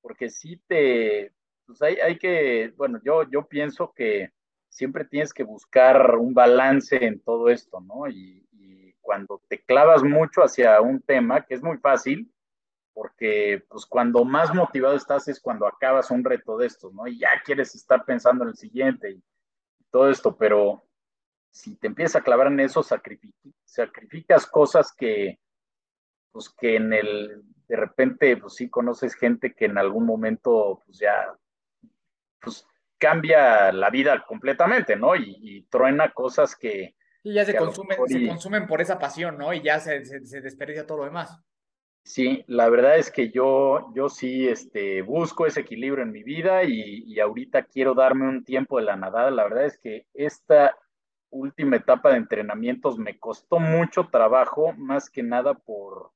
porque sí te, pues hay, hay que, bueno, yo, yo pienso que siempre tienes que buscar un balance en todo esto, ¿no? Y, y cuando te clavas mucho hacia un tema, que es muy fácil, porque pues cuando más motivado estás es cuando acabas un reto de estos, ¿no? Y ya quieres estar pensando en el siguiente y, todo esto, pero si te empiezas a clavar en eso, sacrificas cosas que, pues que en el, de repente, pues sí conoces gente que en algún momento, pues ya, pues cambia la vida completamente, ¿no? Y, truena cosas que... Y ya se, consumen, se consumen por esa pasión, ¿no? Y ya se, se, desperdicia todo lo demás. Sí, la verdad es que yo, yo sí este, busco ese equilibrio en mi vida y, y, ahorita quiero darme un tiempo de la nadada. La verdad es que esta última etapa de entrenamientos me costó mucho trabajo, más que nada por,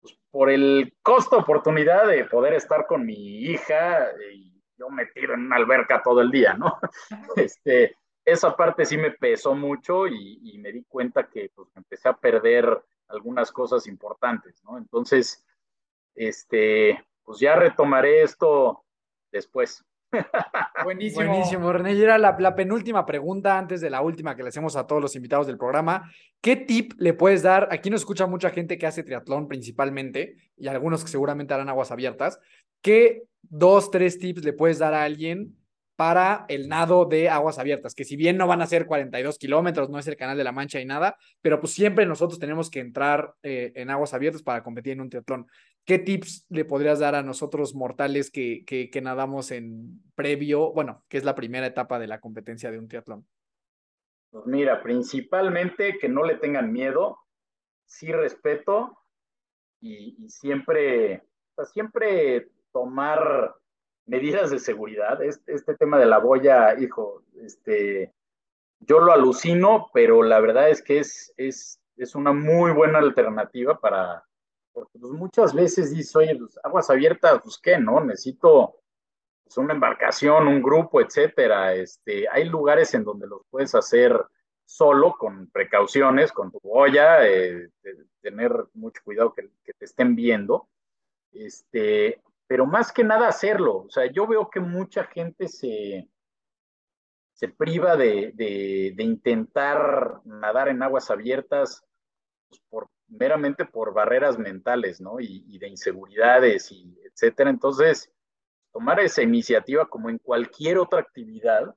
pues, por el costo oportunidad de poder estar con mi hija y yo metido en una alberca todo el día, ¿no? <laughs> Este, esa parte sí me pesó mucho y, me di cuenta que pues, empecé a perder algunas cosas importantes, ¿no? Entonces, este, pues ya retomaré esto después. <laughs> Buenísimo. Buenísimo, René. Y era la, penúltima pregunta antes de la última que le hacemos a todos los invitados del programa. ¿Qué tip le puedes dar? Aquí nos escucha mucha gente que hace triatlón principalmente y algunos que seguramente harán aguas abiertas. ¿Qué dos, tres tips le puedes dar a alguien para el nado de aguas abiertas, que si bien no van a ser 42 kilómetros, no es el Canal de la Mancha y nada, pero pues siempre nosotros tenemos que entrar eh, en aguas abiertas para competir en un triatlón. ¿Qué tips le podrías dar a nosotros mortales que, que, nadamos en previo, bueno, que es la primera etapa de la competencia de un triatlón? Pues mira, principalmente que no le tengan miedo, sí respeto y, y siempre, siempre tomar medidas de seguridad. Este, tema de la boya, hijo, este, yo lo alucino, pero la verdad es que es, es, es una muy buena alternativa para, porque pues muchas veces dices, oye, pues, aguas abiertas, pues qué, ¿no? Necesito pues, una embarcación, un grupo, etcétera. Este, hay lugares en donde los puedes hacer solo, con precauciones, con tu boya, eh, tener mucho cuidado que, que, te estén viendo. Este, pero más que nada hacerlo. O sea, yo veo que mucha gente se, se priva de, de, intentar nadar en aguas abiertas pues, por, meramente por barreras mentales, ¿no? Y, de inseguridades y etcétera. Entonces, tomar esa iniciativa como en cualquier otra actividad,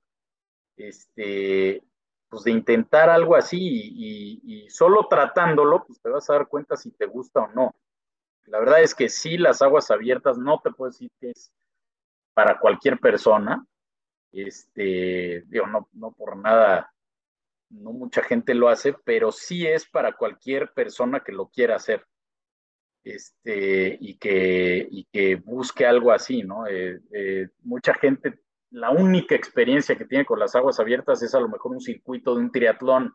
este, pues de intentar algo así y, y, solo tratándolo, pues te vas a dar cuenta si te gusta o no. La verdad es que sí, las aguas abiertas no te puedo decir que es para cualquier persona. Este, digo, no, no por nada, no mucha gente lo hace, pero sí es para cualquier persona que lo quiera hacer. Este, y que, y que busque algo así, ¿no? Eh, eh, mucha gente, la única experiencia que tiene con las aguas abiertas es a lo mejor un circuito de un triatlón.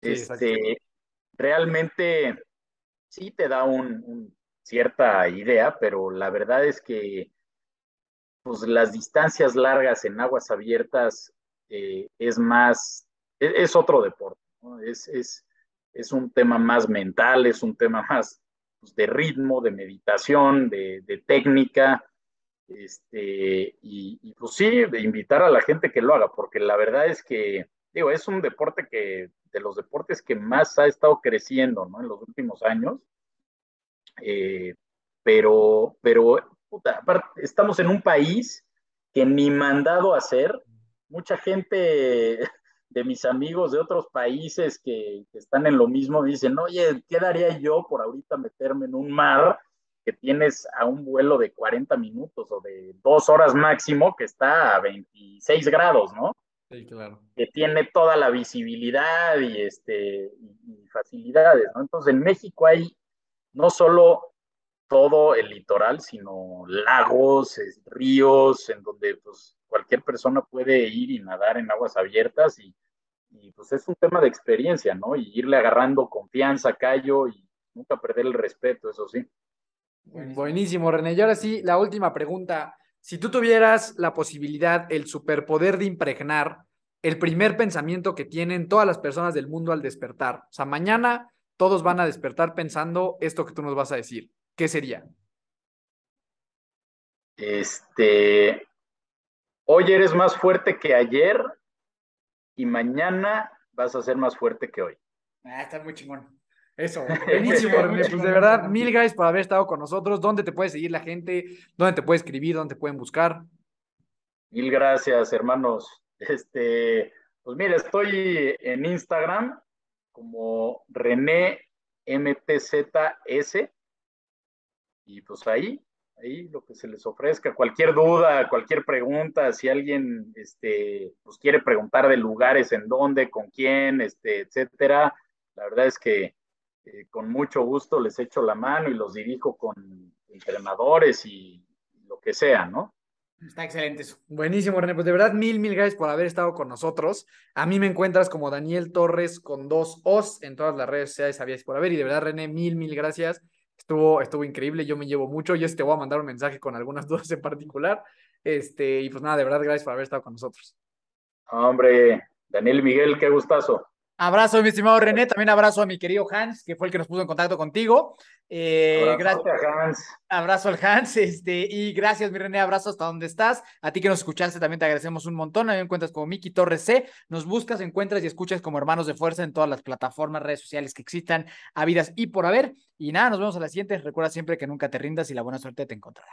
este, realmente sí te da un, cierta idea, pero la verdad es que pues, las distancias largas en aguas abiertas eh, es más, e, es, otro deporte, es, es, es, un tema más mental, es un tema más pues, de ritmo, de meditación, de, técnica, este, y, y, pues sí, de invitar a la gente que lo haga, porque la verdad es que, digo, es un deporte que de los deportes que más ha estado creciendo ¿no? en los últimos años. Eh, pero, pero puta, estamos en un país que ni mandado hacer. Mucha gente <laughs> de mis amigos de otros países que, que, están en lo mismo dicen, oye, ¿qué daría yo por ahorita meterme en un mar que tienes a un vuelo de 40 minutos o de dos horas máximo que está a 26 grados, ¿no? Sí, claro. Que tiene toda la visibilidad y, este, y, facilidades, ¿no? Entonces, en México hay no solo todo el litoral, sino lagos, ríos, en donde pues, cualquier persona puede ir y nadar en aguas abiertas y, y pues es un tema de experiencia, ¿no? Y irle agarrando confianza, callo y nunca perder el respeto, eso sí. Buenísimo, René. Y ahora sí, la última pregunta. Si tú tuvieras la posibilidad, el superpoder de impregnar el primer pensamiento que tienen todas las personas del mundo al despertar, o sea, mañana todos van a despertar pensando esto que tú nos vas a decir, ¿qué sería? Este, hoy eres más fuerte que ayer y mañana vas a ser más fuerte que hoy. Ah, está muy chingón. Eso, <laughs> buenísimo, <laughs> Pues de verdad, mil gracias por haber estado con nosotros. ¿Dónde te puede seguir la gente? ¿Dónde te puede escribir? ¿Dónde te pueden buscar? Mil gracias, hermanos. Este, pues mira, estoy en Instagram como René MTZS. Y pues ahí, ahí lo que se les ofrezca, cualquier duda, cualquier pregunta, si alguien este, pues quiere preguntar de lugares en dónde, con quién, este, etcétera, la verdad es que eh, con mucho gusto les echo la mano y los dirijo con entrenadores y, lo que sea, ¿no? Está excelente eso. Buenísimo, René. Pues de verdad, mil, mil gracias por haber estado con nosotros. A mí me encuentras como Daniel Torres con dos O's en todas las redes sociales, sabías por haber. Y de verdad, René, mil, mil gracias. Estuvo, estuvo increíble. Yo me llevo mucho. Yo te voy a mandar un mensaje con algunas <laughs> dudas en particular. Este, y pues nada, de verdad, gracias por haber estado con nosotros. Hombre, Daniel Miguel, qué gustazo. Abrazo, mi estimado René. También abrazo a mi querido Hans, que fue el que nos puso en contacto contigo. Eh, gracias, Hans. Abrazo al Hans. <laughs> Este, y gracias, mi René. Abrazo hasta donde estás. A ti que nos escuchaste también te agradecemos un montón. A mí me encuentras como Miki Torres C. Nos buscas, encuentras y escuchas como hermanos de fuerza en todas las plataformas, redes sociales que existan, habidas y por haber. Y nada, nos vemos a la siguiente. Recuerda siempre que nunca te rindas y la buena suerte te encontrará.